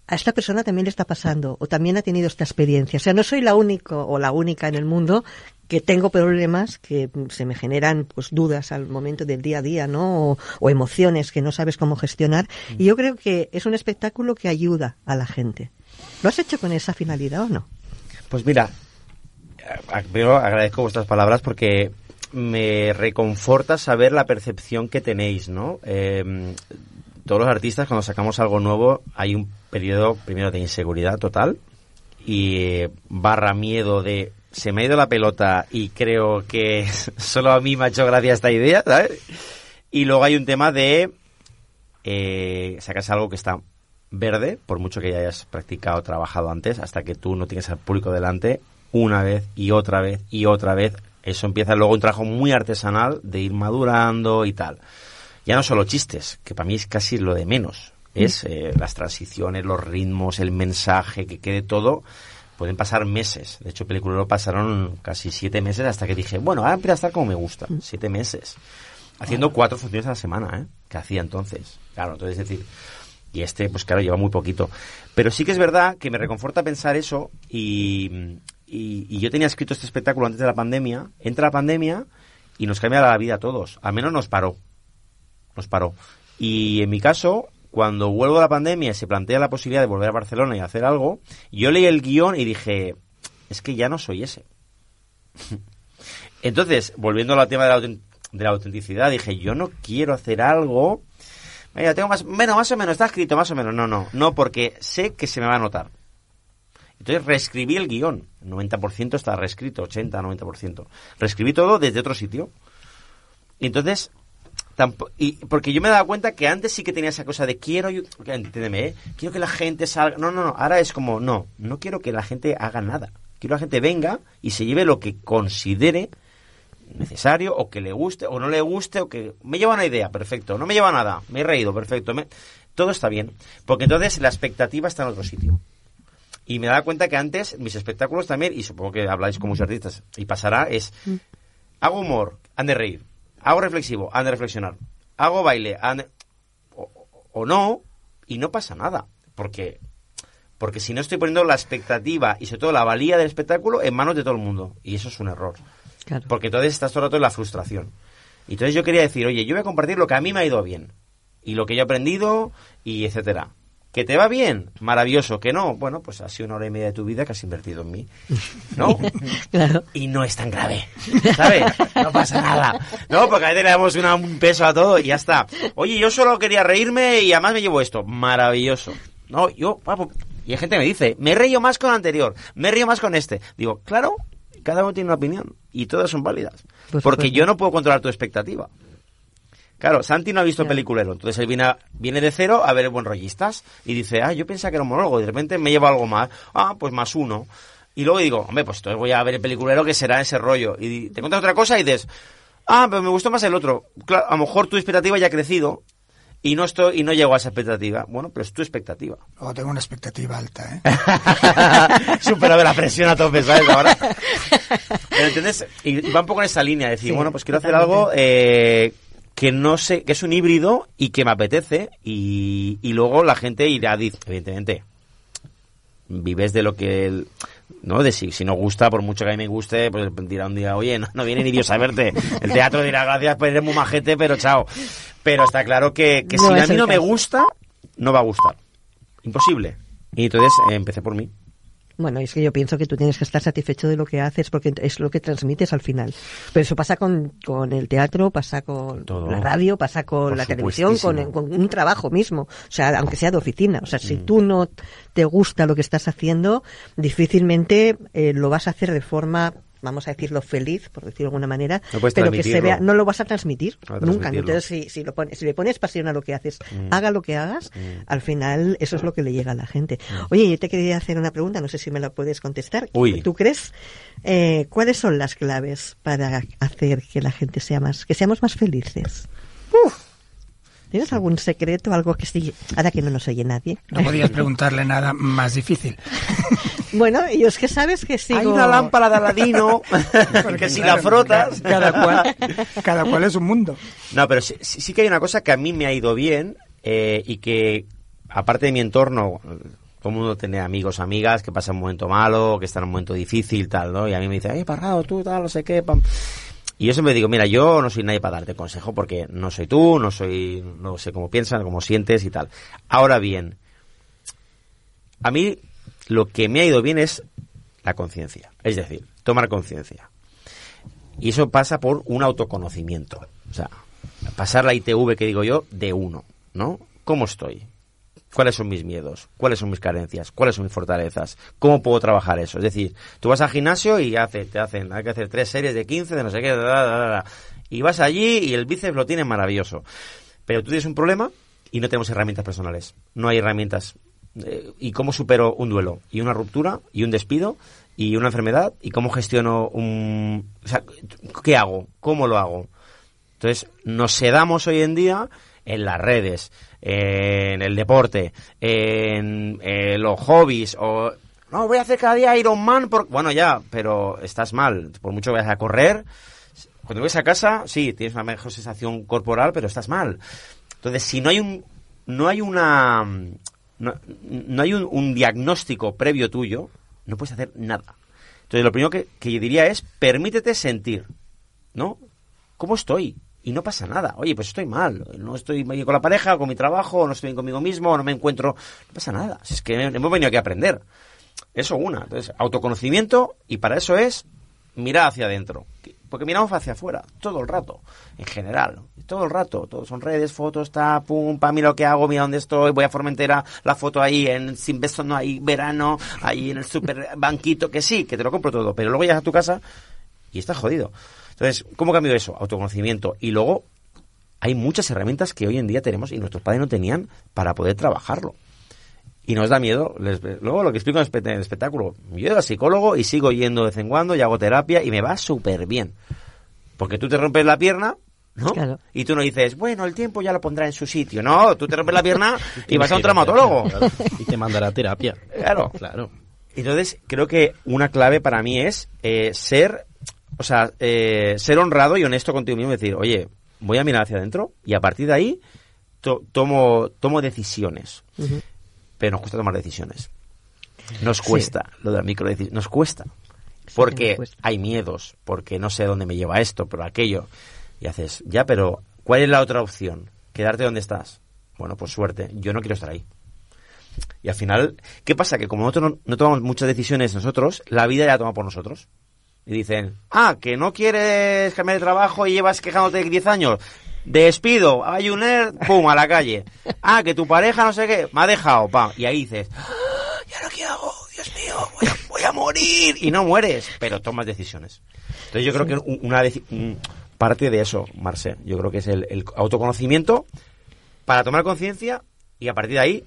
a esta persona también le está pasando o también ha tenido esta experiencia. O sea, no soy la única o la única en el mundo que tengo problemas que mm, se me generan pues dudas al momento del día a día, ¿no? O, o emociones que no sabes cómo gestionar. Y yo creo que es un espectáculo que ayuda a la gente. ¿Lo has hecho con esa finalidad o no? Pues mira, primero agradezco vuestras palabras porque me reconforta saber la percepción que tenéis, ¿no? Eh, todos los artistas cuando sacamos algo nuevo hay un periodo primero de inseguridad total y eh, barra miedo de se me ha ido la pelota y creo que solo a mí me ha hecho gracia esta idea, ¿sabes? Y luego hay un tema de eh, sacas algo que está verde, por mucho que ya hayas practicado, trabajado antes, hasta que tú no tienes al público delante, una vez y otra vez y otra vez. Eso empieza luego un trabajo muy artesanal de ir madurando y tal. Ya no solo chistes, que para mí es casi lo de menos. Es eh, las transiciones, los ritmos, el mensaje, que quede todo. Pueden pasar meses. De hecho, película pasaron casi siete meses hasta que dije, bueno, ahora empieza a estar como me gusta. Siete meses. Haciendo cuatro funciones a la semana, ¿eh? Que hacía entonces. Claro, entonces es decir, y este, pues claro, lleva muy poquito. Pero sí que es verdad que me reconforta pensar eso y, y, y yo tenía escrito este espectáculo antes de la pandemia. Entra la pandemia y nos cambia la vida a todos. Al menos nos paró. Nos paró. Y en mi caso, cuando vuelvo a la pandemia y se plantea la posibilidad de volver a Barcelona y hacer algo, yo leí el guion y dije, es que ya no soy ese. Entonces, volviendo al tema de la, autenticidad, dije, yo no quiero hacer algo. Mira, tengo más, bueno, más o menos, está escrito, más o menos. No, no, no, porque sé que se me va a notar. Entonces reescribí el guion. El 90% está reescrito, 80, 90%. Reescribí todo desde otro sitio. Entonces, tampo- y porque yo me daba cuenta que antes sí que tenía esa cosa de quiero, yo- entiéndeme, ¿eh? quiero que la gente salga. No, no, no, ahora es como, no, no quiero que la gente haga nada. Quiero que la gente venga y se lleve lo que considere necesario o que le guste o no le guste o que me lleva una idea, perfecto, no me lleva nada, me he reído, perfecto, me- todo está bien, porque entonces la expectativa está en otro sitio. Y me daba cuenta que antes mis espectáculos también, y supongo que habláis con muchos artistas, y pasará, es, hago humor, han de reír, hago reflexivo, han de reflexionar, hago baile, han de- o, o no, y no pasa nada, porque porque si no estoy poniendo la expectativa y sobre todo la valía del espectáculo en manos de todo el mundo, y eso es un error. Claro. Porque entonces estás todo el rato en la frustración. Y entonces yo quería decir, oye, yo voy a compartir lo que a mí me ha ido bien. Y lo que yo he aprendido, y etcétera. ¿Que te va bien? Maravilloso. ¿Que no? Bueno, pues ha sido una hora y media de tu vida que has invertido en mí. ¿No? Claro. Y no es tan grave. ¿Sabes? No pasa nada. No, porque a veces le damos una- un peso a todo y ya está. Oye, yo solo quería reírme y además me llevo esto. Maravilloso. No, yo, papo, y hay gente que me dice, me río más con el anterior, me río más con este. Digo, claro, cada uno tiene una opinión y todas son válidas. Por porque yo no puedo controlar tu expectativa. Claro, Santi no ha visto Claro. peliculero, entonces él viene, a- viene de cero a ver el buen rollistas y dice, ah, yo pensaba que era un monólogo y de repente me lleva algo más, ah, pues más uno. Y luego digo, hombre, pues entonces voy a ver el peliculero que será ese rollo. Y te cuentas otra cosa y dices, ah, pero me gustó más el otro. Claro, a lo mejor tu expectativa ya ha crecido y no estoy y no llego a esa expectativa. Bueno, pero es tu expectativa. Luego tengo una expectativa alta, ¿eh? Supera de la presión a tope, ¿sabes? Ahora. Pero entiendes, y va un poco en esa línea, decir, Sí, bueno, pues quiero hacer algo eh, que no sé, que es un híbrido y que me apetece y, y luego la gente irá, dice, evidentemente, vives de lo que el- no de si, si no gusta por mucho que a mí me guste pues dirá un día oye no, no viene ni Dios a verte el teatro dirá gracias pues eres muy majete pero chao pero está claro que, que No si a mí no me gusta no va a gustar. Imposible. Y entonces eh, empecé por mí Bueno, es que yo pienso que tú tienes que estar satisfecho de lo que haces porque es lo que transmites al final. Pero eso pasa con, con el teatro, pasa con Todo. la radio, pasa con Por la televisión, con un trabajo mismo. O sea, aunque sea de oficina. O sea, si Mm. tú no te gusta lo que estás haciendo, difícilmente eh, lo vas a hacer de forma vamos a decirlo feliz, por decirlo de alguna manera, No pero que se vea, no lo vas a transmitir nunca. Entonces, si, si, lo pones, si le pones pasión a lo que haces, Mm. haga lo que hagas, Mm. al final eso es lo que le llega a la gente. Oye, yo te quería hacer una pregunta, no sé si me la puedes contestar. Uy. ¿Tú crees eh, cuáles son las claves para hacer que la gente sea más, que seamos más felices? ¿Tienes algún secreto, algo que sí, ahora que no nos oye nadie? No podías preguntarle nada más difícil. Bueno, yo es que sabes que sigo... hay una lámpara de Aladino que si la frotas Cada cual, cada cual es un mundo. No, pero sí, sí- que hay una cosa que a mí me ha ido bien eh, y que, aparte de mi entorno, todo el mundo tiene amigos, amigas que pasan un momento malo, que están en un momento difícil, tal, ¿no? Y a mí me dicen, ay, parrado, tú, tal, no sé qué, pam. Y yo siempre digo, mira, yo no soy nadie para darte consejo porque no soy tú, no soy, no sé cómo piensas, cómo sientes y tal. Ahora bien, a mí lo que me ha ido bien es la conciencia, es decir, tomar conciencia. Y eso pasa por un autoconocimiento. O sea, pasar la ITV que digo yo de uno, ¿no? ¿Cómo estoy? ¿Cuáles son mis miedos? ¿Cuáles son mis carencias? ¿Cuáles son mis fortalezas? ¿Cómo puedo trabajar eso? Es decir, tú vas al gimnasio y hace, te hacen, hay que hacer tres series de 15, de no sé qué, da, da, da, y vas allí y el bíceps lo tienes maravilloso. Pero tú tienes un problema y no tenemos herramientas personales. No hay herramientas. Eh, ¿Y cómo supero un duelo? ¿Y una ruptura? ¿Y un despido? ¿Y una enfermedad? ¿Y cómo gestiono un... O sea, ¿qué hago? ¿Cómo lo hago? Entonces, nos sedamos hoy en día en las redes, en el deporte, en eh, los hobbies, o no, voy a hacer cada día Iron Man, por... bueno, ya, pero estás mal, por mucho que vayas a correr, cuando vienes a casa, sí, tienes una mejor sensación corporal, pero estás mal. Entonces, si no hay un, no hay una, no, hay un, diagnóstico previo tuyo, no puedes hacer nada. Entonces, lo primero que yo diría es, permítete sentir, ¿no? ¿Cómo estoy? Y no pasa nada. Oye, pues estoy mal. No estoy bien con la pareja, con mi trabajo, no estoy bien conmigo mismo, no me encuentro. No pasa nada. Si es que hemos venido aquí a aprender. Eso una. Entonces, autoconocimiento, y para eso es mirar hacia adentro. Porque miramos hacia afuera, todo el rato, en general. Todo el rato. Todo son redes, fotos, ta, pum, pa, mira lo que hago, mira dónde estoy, voy a Formentera, la foto ahí en Sinvesto, no hay verano, ahí en el super banquito, que sí, que te lo compro todo. Pero luego llegas a tu casa y estás jodido. Entonces, ¿cómo cambio eso? Autoconocimiento. Y luego, hay muchas herramientas que hoy en día tenemos y nuestros padres no tenían para poder trabajarlo. Y nos da miedo. Les- luego lo que explico en el espectáculo. Yo he ido al psicólogo y sigo yendo de vez en cuando y hago terapia y me va súper bien. Porque tú te rompes la pierna, ¿no? Claro. Y tú no dices, bueno, el tiempo ya lo pondrá en su sitio. No, tú te rompes la pierna y vas a un traumatólogo. Claro, Y te mandará a terapia. Claro. Claro. Entonces, creo que una clave para mí es eh, ser, o sea, eh, ser honrado y honesto contigo mismo y decir, oye, voy a mirar hacia adentro y a partir de ahí to- tomo, tomo decisiones. Pero nos cuesta tomar decisiones. Nos cuesta lo de la microdecisión, nos cuesta. Porque cuesta. hay miedos, porque no sé dónde me lleva esto, pero aquello. Y haces, ya, pero ¿cuál es la otra opción? ¿Quedarte donde estás? Bueno, pues suerte, yo no quiero estar ahí. Y al final, ¿qué pasa? Que como nosotros no, no tomamos muchas decisiones nosotros, la vida ya la toma por nosotros. Y dicen, ah, que no quieres cambiar de trabajo y llevas quejándote 10 años. Despido, hay un pum, a la calle. Ah, que tu pareja no sé qué, me ha dejado, pam. Y ahí dices, "Ah, ¿y ahora qué hago? Dios mío, voy a, voy a morir. Y no mueres, pero tomas decisiones. Entonces yo creo que un- una parte de eso, Marce, yo creo que es el, el autoconocimiento para tomar conciencia y a partir de ahí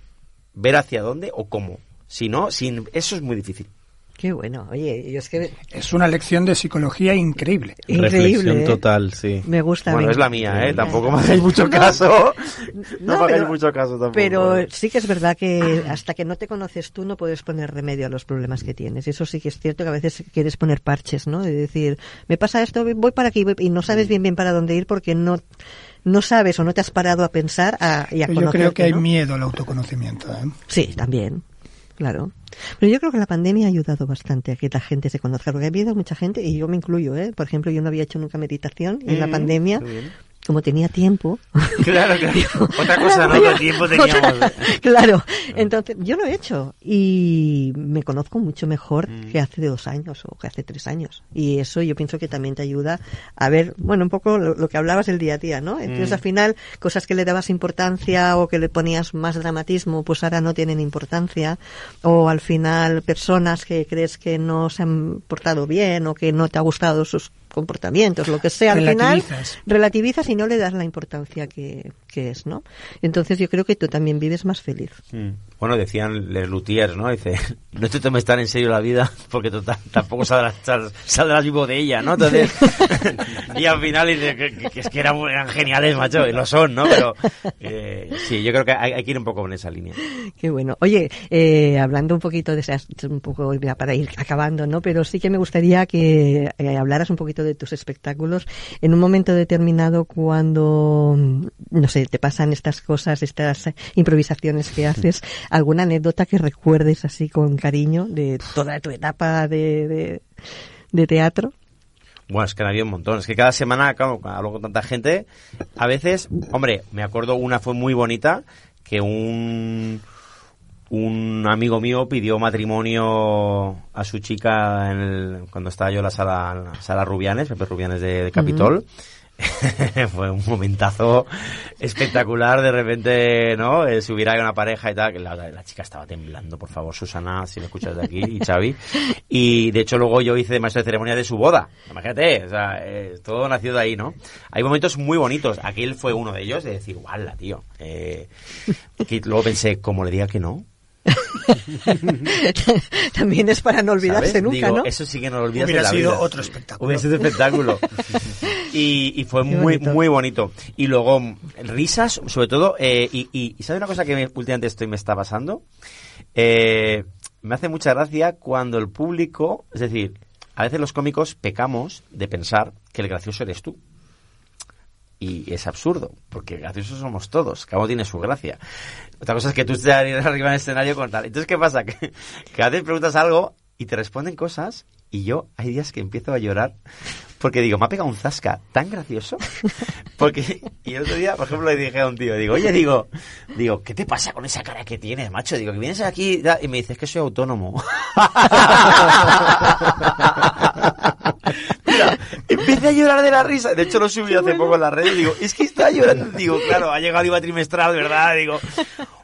ver hacia dónde o cómo. Si no, sin eso es muy difícil. Qué bueno. Oye, yo es que Es una lección de psicología increíble. increíble. Reflexión ¿eh? total, sí. Me gusta. Bueno, es la mía, ¿eh? Tampoco me hagáis mucho No, caso. No, no, me hagáis pero- mucho caso tampoco. Pero sí que es verdad que hasta que no te conoces tú no puedes poner remedio a los problemas que tienes. Eso sí que es cierto que a veces quieres poner parches, ¿no? De decir, me pasa esto, voy para aquí voy- y no sabes bien bien para dónde ir porque no no sabes o no te has parado a pensar a, y a Yo creo que hay miedo al autoconocimiento. ¿eh? Sí, también. Claro. Pero yo creo que la pandemia ha ayudado bastante a que la gente se conozca, porque ha habido mucha gente, y yo me incluyo, ¿eh? Por ejemplo, yo no había hecho nunca meditación, y en la Mm, pandemia. Como tenía tiempo, Claro, claro. Otra cosa, ¿no? Voy a- ¿Qué tiempo teníamos? claro, entonces yo lo he hecho y me conozco mucho mejor Mm. que hace dos años o que hace tres años. Y eso yo pienso que también te ayuda a ver, bueno, un poco lo, lo que hablabas del día a día, ¿no? Entonces Mm. al final, cosas que le dabas importancia o que le ponías más dramatismo, pues ahora no tienen importancia. O al final, personas que crees que no se han portado bien o que no te ha gustado sus comportamientos, lo que sea, al final Relativizas. y no le das la importancia que, que es, ¿no? Entonces yo creo que tú también vives más feliz. Mm. Bueno, decían les luthiers, ¿no? Dice, no te tomes tan en serio la vida porque total, tampoco saldrás, sal- saldrás vivo de ella, ¿no? Entonces, y al final dice que, que- es que eran, eran geniales, macho, y lo son, ¿no? Pero eh, sí, yo creo que hay, hay que ir un poco en esa línea. Qué bueno. Oye, eh, hablando un poquito de esas, un poco para ir acabando, ¿no? Pero sí que me gustaría que eh, hablaras un poquito de tus espectáculos en un momento determinado cuando, no sé, te pasan estas cosas, estas improvisaciones que haces, alguna anécdota que recuerdes así con cariño de toda tu etapa de, de, de teatro. Bueno, es que han habido un montón. Es que cada semana, claro, hablo con tanta gente, a veces, hombre, me acuerdo una fue muy bonita, que un, un amigo mío pidió matrimonio a su chica en el- cuando estaba yo en la sala, la sala Rubianes, Pepe Rubianes de, de Capitol. Fue un momentazo espectacular, de repente, ¿no? Eh, se hubiera ido una pareja y tal, la, la chica estaba temblando, por favor, Susana, si me escuchas de aquí, y Xavi. Y de hecho luego yo hice maestro de ceremonia de su boda. Imagínate, o sea, eh, todo nació de ahí, ¿no? Hay momentos muy bonitos. Aquel fue uno de ellos, de decir, guala, tío. Eh, que luego pensé, como le diga que no, También es para no olvidarse ¿sabes? nunca, Digo, ¿no? Eso sí que no lo olvidas Hubiera la sido vida. otro espectáculo. Hubiera sido espectáculo. y, y fue Qué muy, bonito. muy bonito. Y luego, risas, sobre todo. eh, y, y, y ¿sabes una cosa que me, últimamente estoy, me está pasando? Eh, me hace mucha gracia cuando el público, es decir, a veces los cómicos pecamos de pensar que el gracioso eres tú. Y es absurdo, porque graciosos somos todos, cada uno tiene su gracia. Otra cosa es que tú estés arriba en el escenario con tal. Entonces, ¿qué pasa? Que, que a preguntas algo y te responden cosas y yo hay días que empiezo a llorar porque digo, me ha pegado un zasca tan gracioso. Porque, y el otro día, por ejemplo, le dije a un tío, digo, oye, digo, digo, ¿qué te pasa con esa cara que tienes, macho? Digo, que vienes aquí y tal", y me dices que soy autónomo. Mira, empecé a llorar de la risa. De hecho, lo subí hace poco en las redes. Digo, es que está llorando. Digo, claro, ha llegado IVA trimestral, ¿verdad? Digo,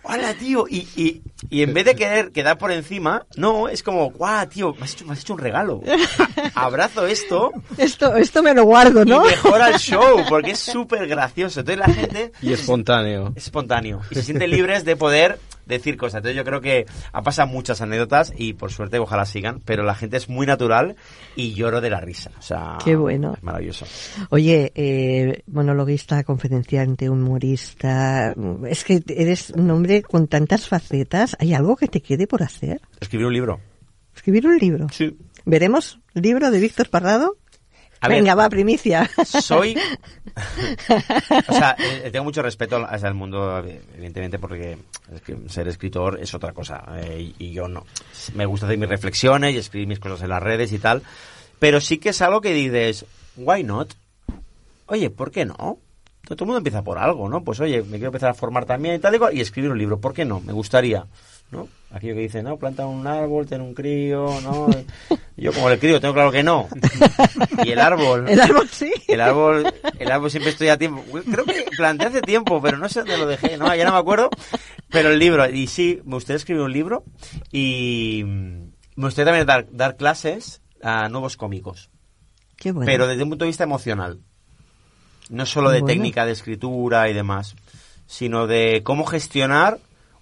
hola, tío. Y, y, y en vez de querer quedar por encima, no, es como, guau, tío, me has hecho, me has hecho un regalo. Abrazo esto Esto, esto me lo guardo, ¿no? y mejora el show, porque es súper gracioso. Entonces la gente Y espontáneo. es espontáneo y se sienten libres de poder decir cosas. Entonces yo creo que ha pasado muchas anécdotas y por suerte ojalá sigan, pero la gente es muy natural y lloro de la risa. O sea, Qué bueno. es maravilloso. Oye, eh, monologuista, conferenciante, humorista, es que eres un hombre con tantas facetas. ¿Hay algo que te quede por hacer? Escribir un libro. Escribir un libro. Sí. ¿Veremos libro de Víctor Parrado? A ver, Venga, va, primicia. soy o sea eh, tengo mucho respeto al- mundo evidentemente porque ser escritor es otra cosa eh, y, y yo no me gusta hacer mis reflexiones y escribir mis cosas en las redes y tal pero sí que es algo que dices why not oye ¿por qué no? Todo el mundo empieza por algo, ¿no? Pues oye, me quiero empezar a formar también y tal y cual, y escribir un libro, ¿por qué no? Me gustaría, ¿no? Aquello que dice, no, planta un árbol, ten un crío, ¿no? Yo como el crío tengo claro que no. Y el árbol... El árbol sí. El árbol, el árbol siempre estoy a tiempo. Creo que planteé hace tiempo, pero no sé dónde lo dejé, no, ya no me acuerdo. Pero el libro, y sí, me gustaría escribir un libro y me gustaría también dar, dar clases a nuevos cómicos, Qué bueno. pero desde un punto de vista emocional. No solo de Bueno. técnica de escritura y demás, sino de cómo gestionar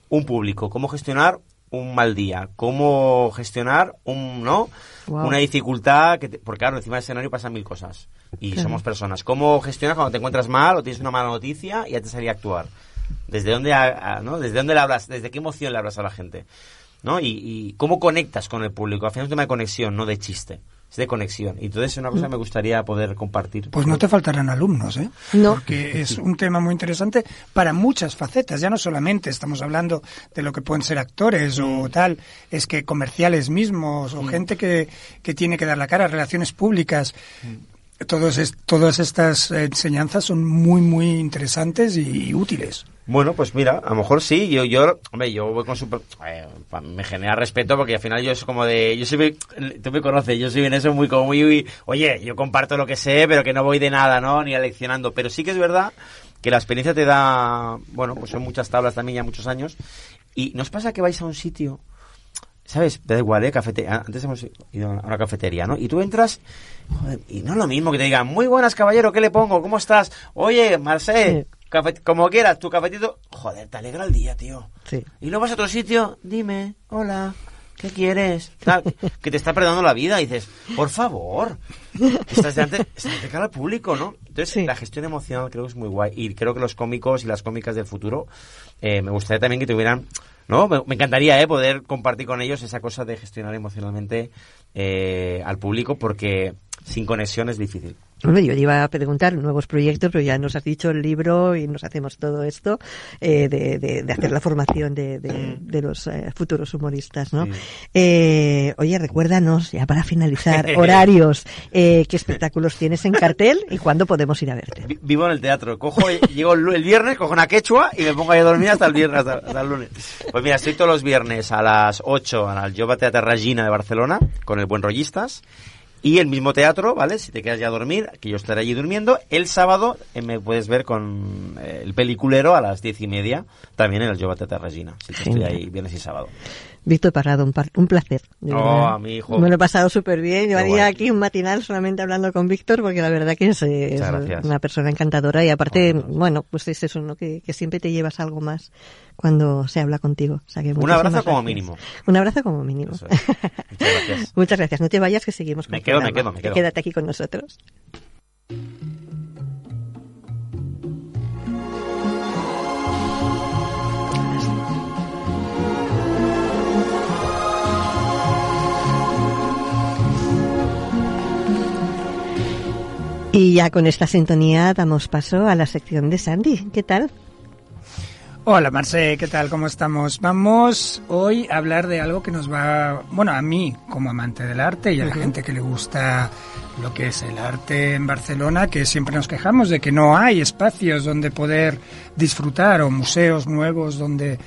un público, cómo gestionar un mal día, cómo gestionar un, ¿no? Wow. Una dificultad, que te- porque claro, encima del escenario pasan mil cosas y Claro. somos personas. ¿Cómo gestionas cuando te encuentras mal o tienes una mala noticia y ya te salía a actuar? ¿Desde dónde, a- a- ¿no? ¿Desde dónde le hablas? ¿Desde qué emoción le hablas a la gente? ¿No? Y, y cómo conectas con el público. Al final es un tema de conexión, no de chiste. Es de conexión. Y entonces es una cosa que me gustaría poder compartir. Pues no te faltarán alumnos, ¿eh? No. Porque es un tema muy interesante para muchas facetas. Ya no solamente estamos hablando de lo que pueden ser actores o tal, es que comerciales mismos o gente que, que tiene que dar la cara, relaciones públicas. Todos es- todas estas enseñanzas son muy, muy interesantes y útiles. Bueno, pues mira, a lo mejor sí. Yo, yo, hombre, yo voy con su, eh, me genera respeto porque al final yo es como de, yo soy, tú me conoces, yo soy en eso muy como muy, oye, yo comparto lo que sé, pero que no voy de nada, ¿no? Ni aleccionando. Pero sí que es verdad que la experiencia te da, bueno, pues son muchas tablas también ya muchos años. Y nos pasa que vais a un sitio, ¿sabes? Da igual, ¿eh? Cafete Antes hemos ido a una cafetería, ¿no? Y tú entras, y no es lo mismo que te digan, muy buenas, caballero, ¿qué le pongo? ¿Cómo estás? Oye, Marcel, como quieras, tu cafetito. Joder, te alegra el día, tío. Sí. Y luego vas a otro sitio, dime, hola, ¿qué quieres? Tal, que te está perdonando la vida y dices, por favor, estás delante, estás de cara al público, ¿no? Entonces, Sí. la gestión emocional creo que es muy guay. Y creo que los cómicos y las cómicas del futuro, eh, me gustaría también que tuvieran, ¿no? Me, me encantaría, ¿eh? Poder compartir con ellos esa cosa de gestionar emocionalmente eh, al público porque sin conexión es difícil. Hombre, yo iba a preguntar nuevos proyectos, pero ya nos has dicho el libro y nos hacemos todo esto eh, de, de- de hacer la formación de, de- los eh, futuros humoristas, ¿no? Sí. Eh, oye, recuérdanos, ya para finalizar, horarios, eh, qué espectáculos tienes en cartel y cuándo podemos ir a verte. Vi- Vivo en el teatro. Cojo, llego el, viernes, cojo una quechua y me pongo ahí a dormir hasta el viernes, hasta, hasta el lunes. Pues mira, estoy todos los viernes a las 8 al Jova Teatre Regina de Barcelona con el Buen Rollistas. Y el mismo teatro, ¿vale? Si te quedas ya a dormir, que yo estaré allí durmiendo. El sábado eh, me puedes ver con eh, el peliculero a las diez y media, también en el Jova Teatre Regina. Así que estoy ahí viernes y sábado. Víctor Parrado, un, par- un placer. Oh, a mi hijo. Me lo he pasado súper bien. Llevaría guay. aquí un matinal solamente hablando con Víctor porque la verdad que es, es una persona encantadora y aparte, Gracias. bueno, pues es eso, ¿no? Que, que siempre te llevas algo más cuando se habla contigo. O sea que Un abrazo como gracias. mínimo. Un abrazo como mínimo. Es. Muchas gracias. Muchas gracias. No te vayas que seguimos con Me quedo, me quedo, me quedo. Quédate aquí con nosotros. Y ya con esta sintonía damos paso a la sección de Sandy. ¿Qué tal? Hola Marce, ¿qué tal? ¿Cómo estamos? Vamos hoy a hablar de algo que nos va, bueno, a mí como amante del arte y a la gente que le gusta lo que es el arte en Barcelona, que siempre nos quejamos de que no hay espacios donde poder disfrutar o museos nuevos donde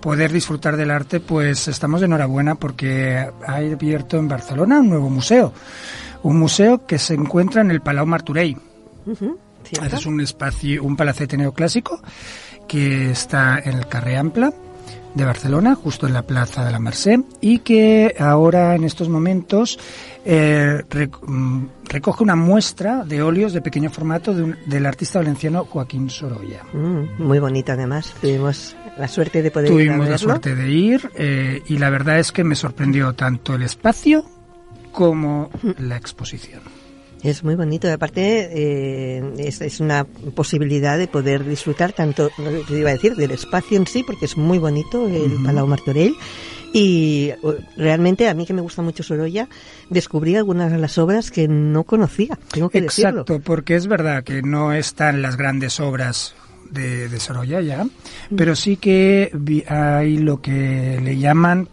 poder disfrutar del arte, pues estamos de enhorabuena porque ha abierto en Barcelona un nuevo museo. Un museo que se encuentra en el Palau Martorell. ¿Cierto? Es un espacio, un palacete neoclásico que está en el Carrer Ampla de Barcelona, justo en la Plaza de la Merced, y que ahora en estos momentos eh, mm, recoge una muestra de óleos de pequeño formato de un- del artista valenciano Joaquín Sorolla. Mm, muy bonito además. Tuvimos la suerte de poder ir a Tuvimos la suerte de ir eh, y la verdad es que me sorprendió tanto el espacio como la exposición. Es muy bonito. Aparte, eh, es, es una posibilidad de poder disfrutar tanto, te iba a decir, del espacio en sí, porque es muy bonito el Palau Martorell. Y uh, realmente, a mí que me gusta mucho Sorolla, descubrí algunas de las obras que no conocía. Tengo que decirlo. Exacto, porque es verdad que no están las grandes obras de, de Sorolla ya, pero sí que hay lo que le llaman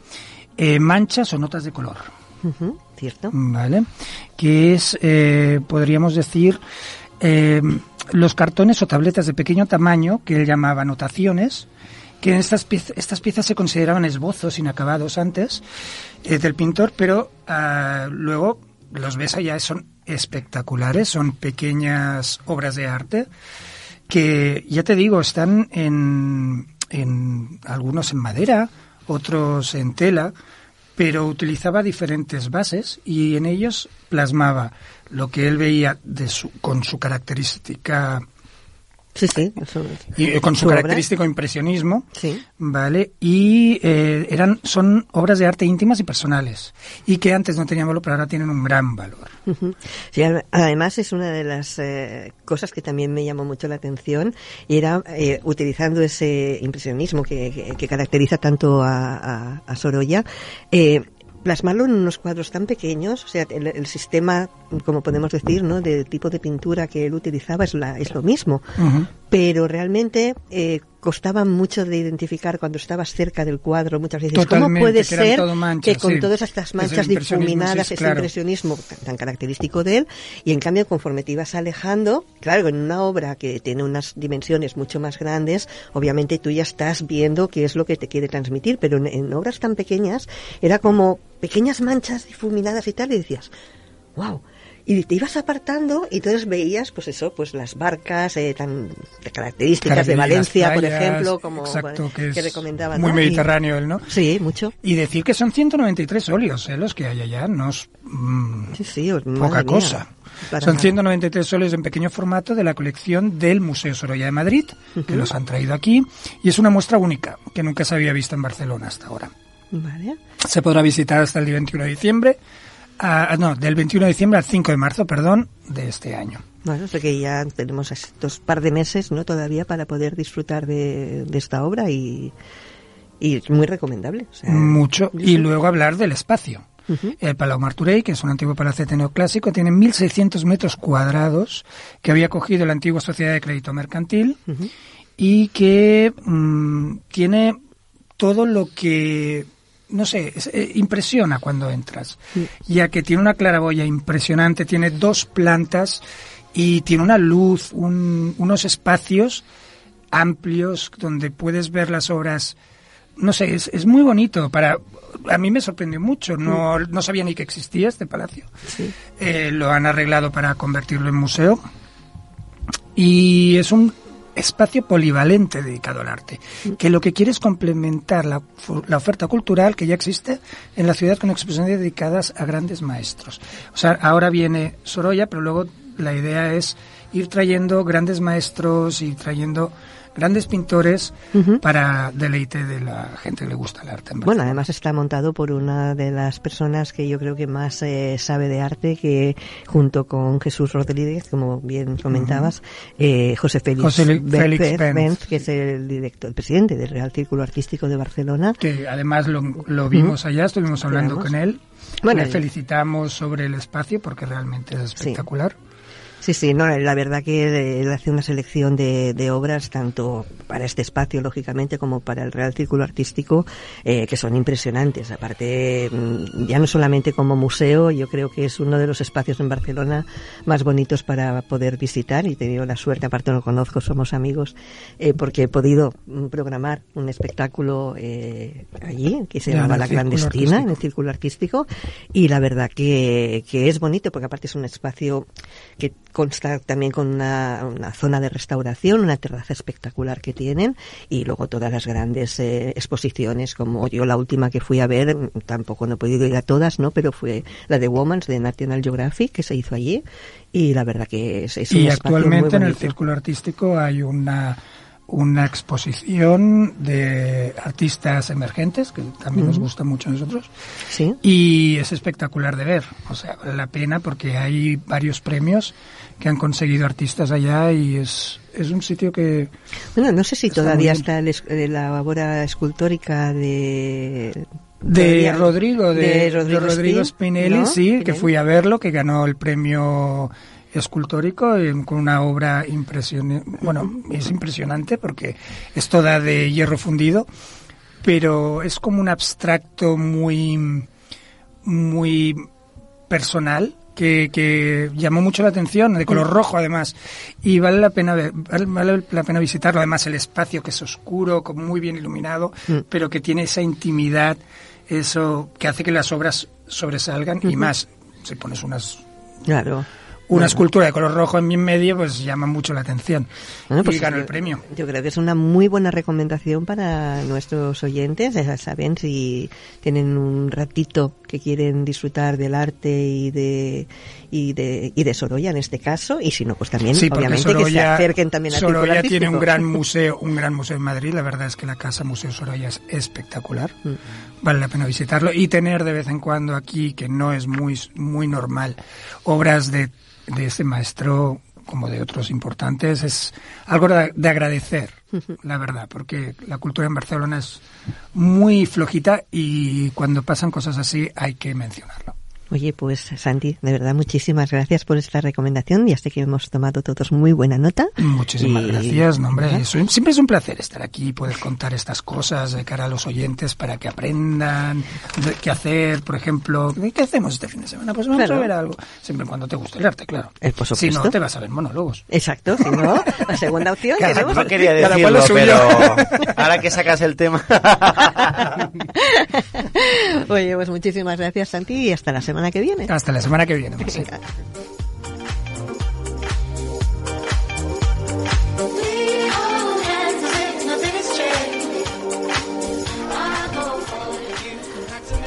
eh, manchas o notas de color, Ujú, ¿Cierto? ¿vale? Que es, eh, podríamos decir, eh, los cartones o tabletas de pequeño tamaño, que él llamaba anotaciones, que estas, piezas, estas piezas se consideraban esbozos inacabados antes eh, del pintor, pero ah, luego los ves allá, son espectaculares, son pequeñas obras de arte que, ya te digo, están en, en algunos en madera, otros en tela, pero utilizaba diferentes bases y en ellos plasmaba lo que él veía de su, con su característica Sí, sí. Eso, y eh, con su, característico impresionismo, Sí. ¿vale? Y eh, eran son obras de arte íntimas y personales y que antes no tenían valor, pero ahora tienen un gran valor. Sí, ad- además es una de las eh, cosas que también me llamó mucho la atención y era eh, utilizando ese impresionismo que, que- que caracteriza tanto a, a- a Sorolla, eh, plasmarlo en unos cuadros tan pequeños, o sea, el, el sistema, como podemos decir, ¿no? de tipo de pintura que él utilizaba es, la, es lo mismo, pero realmente eh, costaba mucho de identificar cuando estabas cerca del cuadro muchas veces. ¿Cómo Totalmente, puede que eran ser manchas, que con sí. todas estas manchas difuminadas, sí, ese claro. impresionismo tan, tan característico de él, y en cambio conforme te ibas alejando, claro, en una obra que tiene unas dimensiones mucho más grandes, obviamente tú ya estás viendo qué es lo que te quiere transmitir, pero en, en obras tan pequeñas era como pequeñas manchas difuminadas y tal, y decías, wow. Y te ibas apartando y entonces veías, pues eso, pues las barcas eh, tan de características de Valencia, por ejemplo, como exacto, que, es recomendaban. muy ¿no? Mediterráneo él, ¿no? Sí, mucho. Y decir que son 193 óleos, ¿eh? los que hay allá, no es mm, Sí, sí, madre poca mía. cosa. Son nada. 193 óleos en pequeño formato de la colección del Museo Sorolla de Madrid, que los han traído aquí, y es una muestra única, que nunca se había visto en Barcelona hasta ahora. Vale. Se podrá visitar hasta el día 21 de diciembre, ah, no, del 21 de diciembre al 5 de marzo, perdón, de este año. Bueno, o sea que ya tenemos estos par de meses, ¿no? Todavía para poder disfrutar de, de esta obra y, y es muy recomendable. o sea, Mucho. Y luego hablar del espacio. El Palau Martorell, que es un antiguo palacete neoclásico, tiene 1.600 metros cuadrados que había cogido la antigua Sociedad de Crédito Mercantil y que mm, tiene todo lo que, no sé, es- eh, impresiona cuando entras, ya que tiene una claraboya impresionante, tiene dos plantas y tiene una luz, un- unos espacios amplios donde puedes ver las obras. No sé, es, es muy bonito. Para a mí me sorprendió mucho. No, no sabía ni que existía este palacio. Sí. Eh, lo han arreglado para convertirlo en museo y es un espacio polivalente dedicado al arte, que lo que quiere es complementar la, la oferta cultural que ya existe en la ciudad con exposiciones dedicadas a grandes maestros. O sea, ahora viene Sorolla, pero luego la idea es ir trayendo grandes maestros y trayendo grandes pintores Ujú. para deleite de la gente que le gusta el arte. en Bueno, además está montado por una de las personas que yo creo que más eh, sabe de arte, que junto con Jesús Rodríguez, como bien comentabas, eh, José Félix, José Félix Be- Benz. Benz, que es el director, el presidente del Real Círculo Artístico de Barcelona. que además lo, lo vimos allá, estuvimos hablando Veamos. con él. Bueno, Le felicitamos sobre el espacio porque realmente es espectacular. Sí, sí, no, la verdad que él hace una selección de, de obras, tanto para este espacio, lógicamente, como para el Real Círculo Artístico, eh, que son impresionantes. Aparte, mm, ya no solamente como museo, yo creo que es uno de los espacios en Barcelona más bonitos para poder visitar y he tenido la suerte, aparte no lo conozco, somos amigos, eh, porque he podido mm, programar un espectáculo eh, allí, que se llamaba La Clandestina, en el Círculo Artístico, y la verdad que, que es bonito, porque aparte es un espacio que consta también con una, una zona de restauración, una terraza espectacular que tienen y luego todas las grandes eh, exposiciones, como yo la última que fui a ver, mm, tampoco no he podido ir a todas, ¿no? Pero fue la de Womans de National Geographic que se hizo allí y la verdad que es, es Y actualmente muy en el. Círculo Artístico hay una una exposición de artistas emergentes que también nos gusta mucho a nosotros Sí. y es espectacular de ver, o sea, vale la pena porque hay varios premios que han conseguido artistas allá y es es un sitio que Bueno, no sé si Está todavía está el es- eh, la obra escultórica de... De Rodrigo, de, de Rodrigo, Spin, Spinelli, ¿no? sí, que fui a verlo, que ganó el premio escultórico con una obra impresionante. Bueno, es impresionante porque es toda de hierro fundido, pero es como un abstracto muy, muy personal que, que llamó mucho la atención, de color rojo además, y vale la pena vale, vale la pena visitarlo. Además el espacio que es oscuro, como muy bien iluminado, pero que tiene esa intimidad, eso que hace que las obras sobresalgan y más. Si pones unas Claro. Una escultura de color rojo en mi medio, pues llama mucho la atención. Bueno, pues y ganó yo- el premio. Yo creo que es una muy buena recomendación para nuestros oyentes. Ya saben si tienen un ratito que quieren disfrutar del arte y de y de y de Sorolla en este caso, y si no, pues también Sí, obviamente que se acerquen también al Sorolla círculo tiene un artístico. gran museo, un gran museo en Madrid. La verdad es que la casa Museo Sorolla es espectacular. Mm. Vale la pena visitarlo y tener de vez en cuando aquí, que no es muy muy normal, obras de de este maestro como de otros importantes es algo de, de agradecer, la verdad, porque la cultura en Barcelona es muy flojita y cuando pasan cosas así hay que mencionarlo. Oye, pues Santi, de verdad muchísimas gracias por esta recomendación. Ya sé que hemos tomado todos muy buena nota. Muchísimas Y- gracias, no, siempre es un placer estar aquí y poder contar estas cosas de cara a los oyentes para que aprendan de qué hacer, por ejemplo. ¿Qué hacemos este fin de semana? Pues vamos Claro. a ver algo. Siempre y cuando te guste el arte, claro. Eh, por si no, te vas a ver monólogos. Exacto, si no, la segunda opción Cada tenemos- No quería decirlo, pero ahora que sacas el tema. Oye, pues muchísimas gracias Santi y hasta la semana que viene. Hasta la semana que viene. You.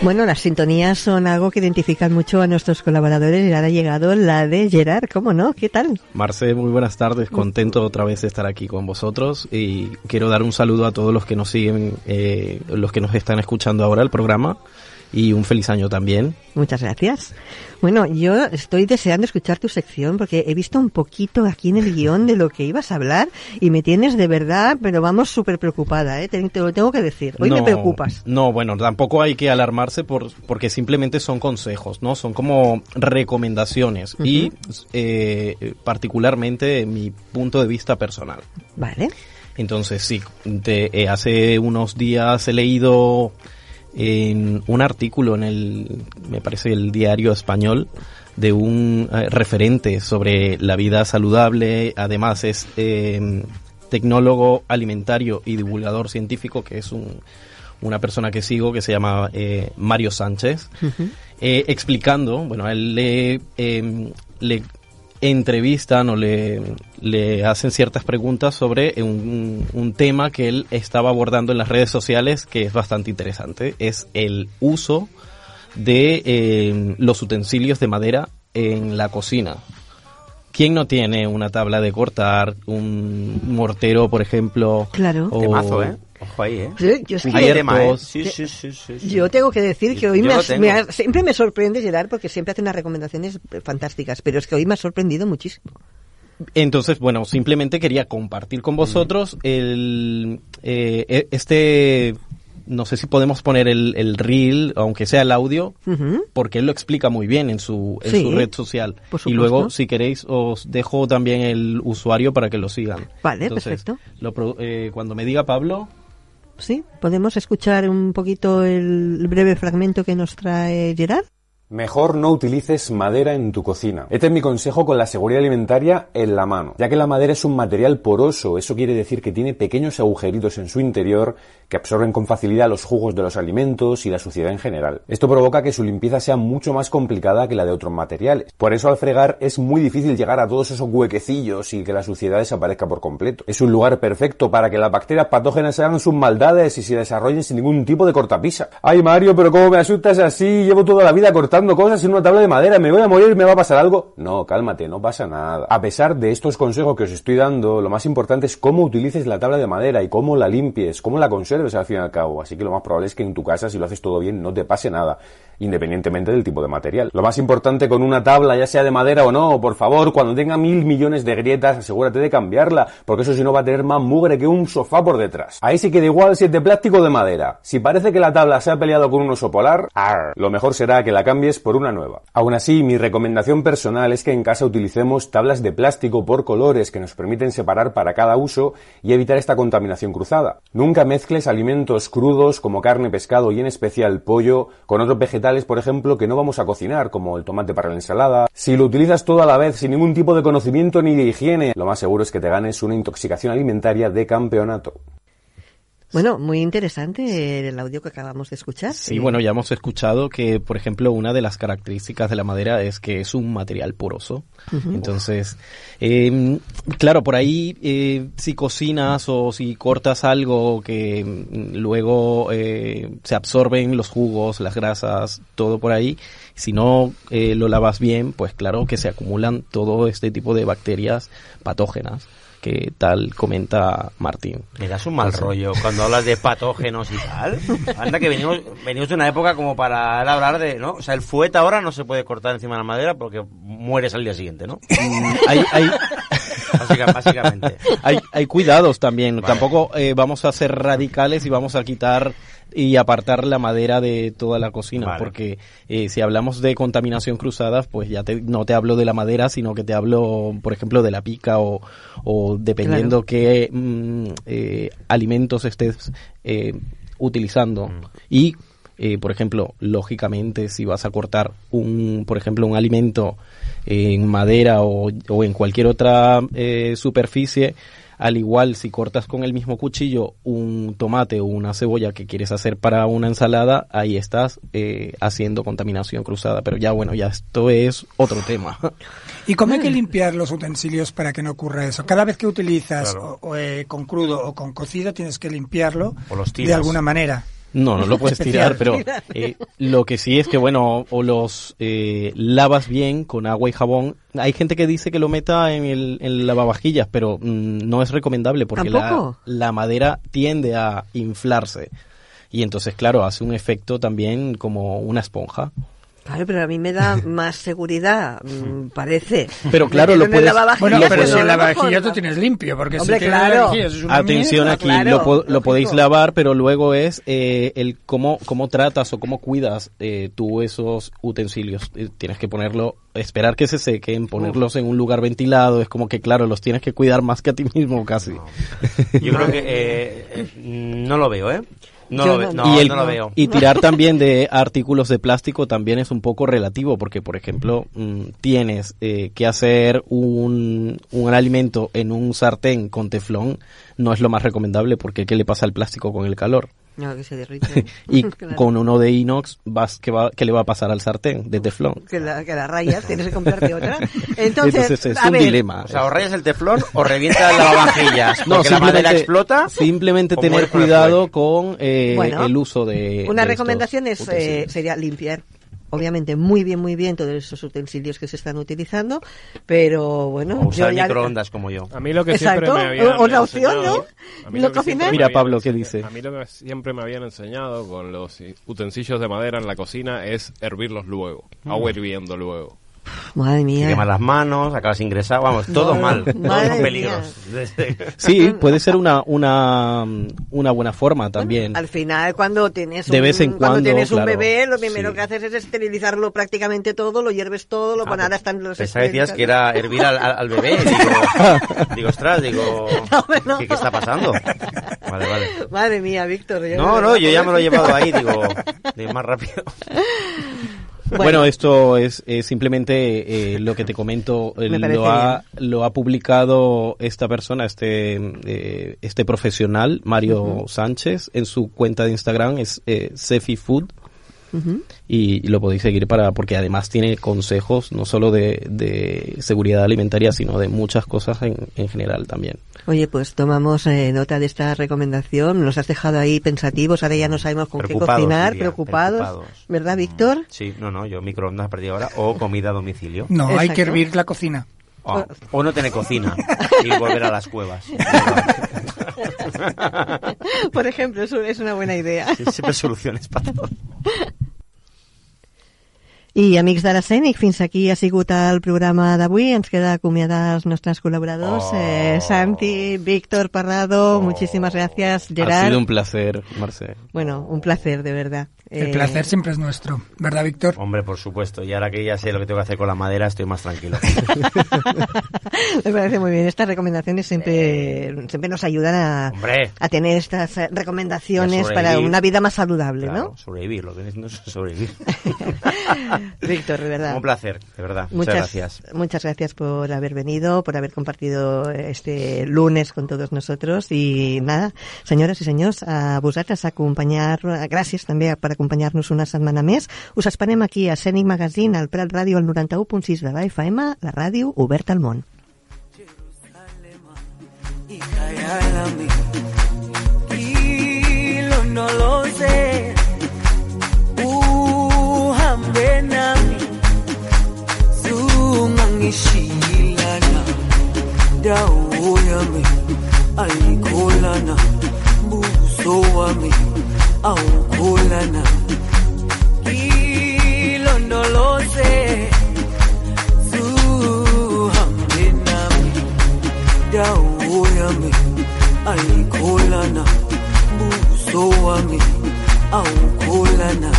Bueno, las sintonías son algo que identifican mucho a nuestros colaboradores y ahora ha llegado la de Gerard, ¿cómo no? ¿Qué tal? Marce, muy buenas tardes. Contento otra vez de estar aquí con vosotros y quiero dar un saludo a todos los que nos siguen, eh, los que nos están escuchando ahora el programa y un feliz año también. Muchas gracias. Bueno, yo estoy deseando escuchar tu sección porque he visto un poquito aquí en el guion de lo que ibas a hablar y me tienes de verdad, pero vamos súper preocupada, ¿eh? te, te lo tengo que decir. Hoy me No, preocupas. No, bueno, tampoco hay que alarmarse por, porque simplemente son consejos, ¿no? Son como recomendaciones y eh, particularmente mi punto de vista personal. Vale. Entonces, sí, te- eh, hace unos días he leído en un artículo en el, me parece, el diario español, de un eh, referente sobre la vida saludable. Además, es eh, tecnólogo alimentario y divulgador científico, que es un, una persona que sigo que se llama eh, Mario Sánchez, eh, explicando, bueno, él le, le entrevistan o le, le hacen ciertas preguntas sobre un, un tema que él estaba abordando en las redes sociales que es bastante interesante. Es el uso de eh, los utensilios de madera en la cocina. ¿Quién no tiene una tabla de cortar, un mortero, por ejemplo? Claro. o- Temazo, ¿eh? Ojo ahí, ¿eh? Sí, yo es que- Hay tema, ¿eh? Cubiertos. Sí, sí, sí, sí, sí. Yo tengo que decir que hoy me me has- siempre me sorprende Gerard porque siempre hace unas recomendaciones fantásticas, pero es que hoy me ha sorprendido muchísimo. Entonces, bueno, simplemente quería compartir con vosotros el eh, e- este no sé si podemos poner el, el reel, aunque sea el audio, porque él lo explica muy bien en su, en Sí, su red social. por y luego, si queréis, os dejo también el usuario para que lo sigan. Vale, Entonces, perfecto. lo eh, cuando me diga Pablo, Sí, podemos escuchar un poquito el breve fragmento que nos trae Gerard. Mejor no utilices madera en tu cocina. Este es mi consejo con la seguridad alimentaria en la mano, ya que la madera es un material poroso, eso quiere decir que tiene pequeños agujeritos en su interior que absorben con facilidad los jugos de los alimentos y la suciedad en general. Esto provoca que su limpieza sea mucho más complicada que la de otros materiales. Por eso al fregar es muy difícil llegar a todos esos huequecillos y que la suciedad desaparezca por completo. Es un lugar perfecto para que las bacterias patógenas hagan sus maldades y se desarrollen sin ningún tipo de cortapisa. Ay Mario, pero ¿cómo me asustas así? Llevo toda la vida cortando cosas en una tabla de madera, ¿me voy a morir? ¿Me va a pasar algo? No, cálmate, no pasa nada. A pesar de estos consejos que os estoy dando, lo más importante es cómo utilices la tabla de madera y cómo la limpies, cómo la conserves al fin y al cabo. Así que lo más probable es que en tu casa, si lo haces todo bien, no te pase nada, independientemente del tipo de material. Lo más importante con una tabla, ya sea de madera o no, por favor, cuando tenga mil millones de grietas, asegúrate de cambiarla, porque eso si no va a tener más mugre que un sofá por detrás. Ahí sí que da igual si es de plástico o de madera. Si parece que la tabla se ha peleado con un oso polar, ¡ar! lo mejor será que la cambies por una nueva. Aún así, mi recomendación personal es que en casa utilicemos tablas de plástico por colores que nos permiten separar para cada uso y evitar esta contaminación cruzada. Nunca mezcles alimentos crudos como carne, pescado y en especial pollo con otros vegetales por ejemplo, que no vamos a cocinar, como el tomate para la ensalada. Si lo utilizas todo a la vez sin ningún tipo de conocimiento ni de higiene, lo más seguro es que te ganes una intoxicación alimentaria de campeonato. Bueno, muy interesante el audio que acabamos de escuchar. Sí, bueno, ya hemos escuchado que, por ejemplo, una de las características de la madera es que es un material poroso. Entonces, eh, claro, por ahí, eh, si cocinas o si cortas algo que mm, luego eh, se absorben los jugos, las grasas, todo por ahí, si no eh, lo lavas bien, pues claro que se acumulan todo este tipo de bacterias patógenas que tal comenta Martín. Me das un mal rollo cuando hablas de patógenos y tal. Anda que venimos, venimos de una época como para hablar de, ¿no? O sea, el fuete ahora no se puede cortar encima de la madera porque mueres al día siguiente, ¿no? Mm, hay, hay, Básica- básicamente. hay, hay cuidados también. Vale. Tampoco eh, vamos a ser radicales y vamos a quitar y apartar la madera de toda la cocina, Vale. porque eh, si hablamos de contaminación cruzada, pues ya te- no te hablo de la madera, sino que te hablo, por ejemplo, de la pica o, o dependiendo Claro. qué mm, eh, alimentos estés eh, utilizando. Mm. Y, eh, por ejemplo, lógicamente, si vas a cortar un, por ejemplo, un alimento en madera o, o en cualquier otra eh, superficie, al igual si cortas con el mismo cuchillo un tomate o una cebolla que quieres hacer para una ensalada, ahí estás eh, haciendo contaminación cruzada. Pero ya bueno, ya esto es otro tema. ¿Y cómo hay que limpiar los utensilios para que no ocurra eso? Cada vez que utilizas Claro. o- o, eh, con crudo o con cocido tienes que limpiarlo O los de alguna manera. No, no lo puedes tirar, pero eh, lo que sí es que, bueno, o los eh, lavas bien con agua y jabón. Hay gente que dice que lo meta en el, en el lavavajillas, pero mm, no es recomendable porque la, la madera tiende a inflarse. Y entonces, claro, hace un efecto también como una esponja. Claro, pero a mí me da más seguridad, mm, parece. Pero claro, lo puedes- Bueno, Lo pero si no el lo lavavajillas tú tienes limpio, porque Hombre, si tienes claro. lavavajillas es una Atención mierda. aquí, claro, lo, po- lo podéis lavar, pero luego es eh, el cómo, cómo tratas o cómo cuidas eh, tú esos utensilios. Eh, tienes que ponerlo, esperar que se sequen, ponerlos en un lugar ventilado. Es como que, claro, los tienes que cuidar más que a ti mismo casi. Yo creo que eh, eh, no lo veo, ¿eh? No lo, ve- no. y, el- no lo veo. y tirar también de artículos de plástico también es un poco relativo porque, por ejemplo, mm, tienes eh, que hacer un, un alimento en un sartén con teflón, no es lo más recomendable porque ¿qué le pasa al plástico con el calor? No, que se derrite. Y Claro. con uno de inox, vas, ¿qué, va, ¿qué le va a pasar al sartén de teflón? que la, que la rayas, tienes que comprarte otra. Entonces, Entonces es a un ver, dilema. O sea, o rayas el teflón o revienta el lavavajillas. No, porque la madera explota. Simplemente tener cuidado con eh, Bueno, el uso de. Una de recomendación estos es, eh, sería limpiar, obviamente, muy bien, muy bien todos esos utensilios que se están utilizando, pero bueno, O usar yo ya- microondas como yo. A mí lo que Exacto, siempre me habían otra opción, enseñado- ¿no? No lo que Mira, Pablo, ¿qué dice? A mí lo que siempre me habían enseñado con los utensilios de madera en la cocina es hervirlos luego, agua hirviendo luego. Madre Te mía. quemas las manos, acabas ingresado, vamos, todo No, mal, todos son peligros. Sí, puede ser una, una, una buena forma también. Al final, cuando tienes De un, vez en cuando cuando, tienes un bebé, lo primero sí. que haces es esterilizarlo prácticamente todo, lo hierves todo, lo Ah, pones ahora pues, están los Pensaba que decías que era hervir al, al- al bebé. Digo, digo, ostras, digo, no. ¿qué, qué está pasando? Vale, vale. Madre mía, Víctor. yo No, de no, yo ya me lo he llevado ahí, digo, de más rápido. Bueno, esto es, simplemente eh, lo que te comento, lo ha, lo ha publicado esta persona, este, eh, este profesional, Mario Sánchez, en su cuenta de Instagram, es eh, Cefi Food. Y, y lo podéis seguir para porque además tiene consejos no solo de, de seguridad alimentaria sino de muchas cosas en, en general también Oye, pues tomamos eh, nota de esta recomendación. Nos has dejado ahí pensativos. Ahora ya no sabemos con qué cocinar, diría, preocupados. preocupados. ¿Verdad, Víctor? Sí, no, no, yo microondas a partir de ahora o comida a domicilio. No, hay que hervir la cocina. O, o no tener cocina y volver a las cuevas. Por ejemplo, eso es una buena idea. Sí, Siempre soluciones para todo. I, amics d'Ara Escènic, fins aquí ha sigut el programa d'avui. Ens queda acomiadar els nostres col·laboradors. Oh. Eh, Santi, Víctor Parrado, muchísimas gracias. ha Gerard. sido un placer Marce Bueno, un placer, de verdad. El Eh, placer siempre es nuestro, ¿verdad, Víctor? Hombre, por supuesto. Y ahora que ya sé lo que tengo que hacer con la madera, estoy más tranquilo. Me parece muy bien. Estas recomendaciones siempre, siempre nos ayudan a, a tener estas recomendaciones Y para una vida más saludable, Claro, sobrevivir, lo que es no es sobrevivir. ¿no? Víctor, de verdad. Un placer, de verdad. Muchas, Muchas, gracias. muchas gracias por haber venido, por haber compartido este lunes con todos nosotros i nada, senyores i senyors, a vosaltres a acompanyar, gràcies també per acompanyar-nos una setmana més. Us esperem aquí a Scenic Magazine, al Prat Ràdio, al 91.6 de la FM, la ràdio oberta al món. Ikayalami ilondoloze uhambe nami zungangishilana dawo yami wami awukholana ilondoloze zuhambe nami dawo yami ayikholana buso wami awukholana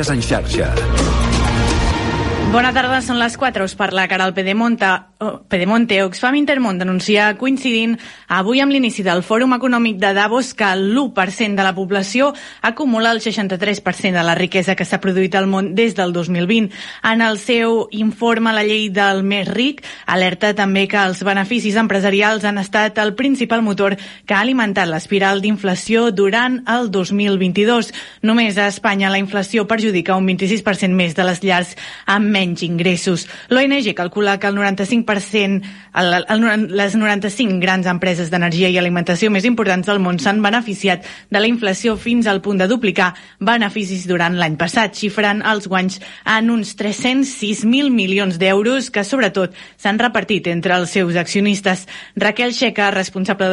Notícies en xarxa. Bona tarda, són les 4. Us parla Caral Pedemonte. Oh, Pedemonte. Oxfam Intermont denuncia coincidint avui amb l'inici del Fòrum Econòmic de Davos que l'1% de la població acumula el 63% de la riquesa que s'ha produït al món des del 2020. En el seu informe La llei del més ric alerta també que els beneficis empresarials han estat el principal motor que ha alimentat l'espiral d'inflació durant el 2022. Només a Espanya la inflació perjudica un 26% més de les llars amb menys ingressos. L'ONG calcula que el 95%, el, el, les 95 grans empreses d'energia i alimentació més importants del món s'han beneficiat de la inflació fins al punt de duplicar beneficis durant l'any passat, xifrant els guanys en uns 306.000 milions d'euros que sobretot s'han repartit entre els seus accionistes. Raquel Checa, responsable de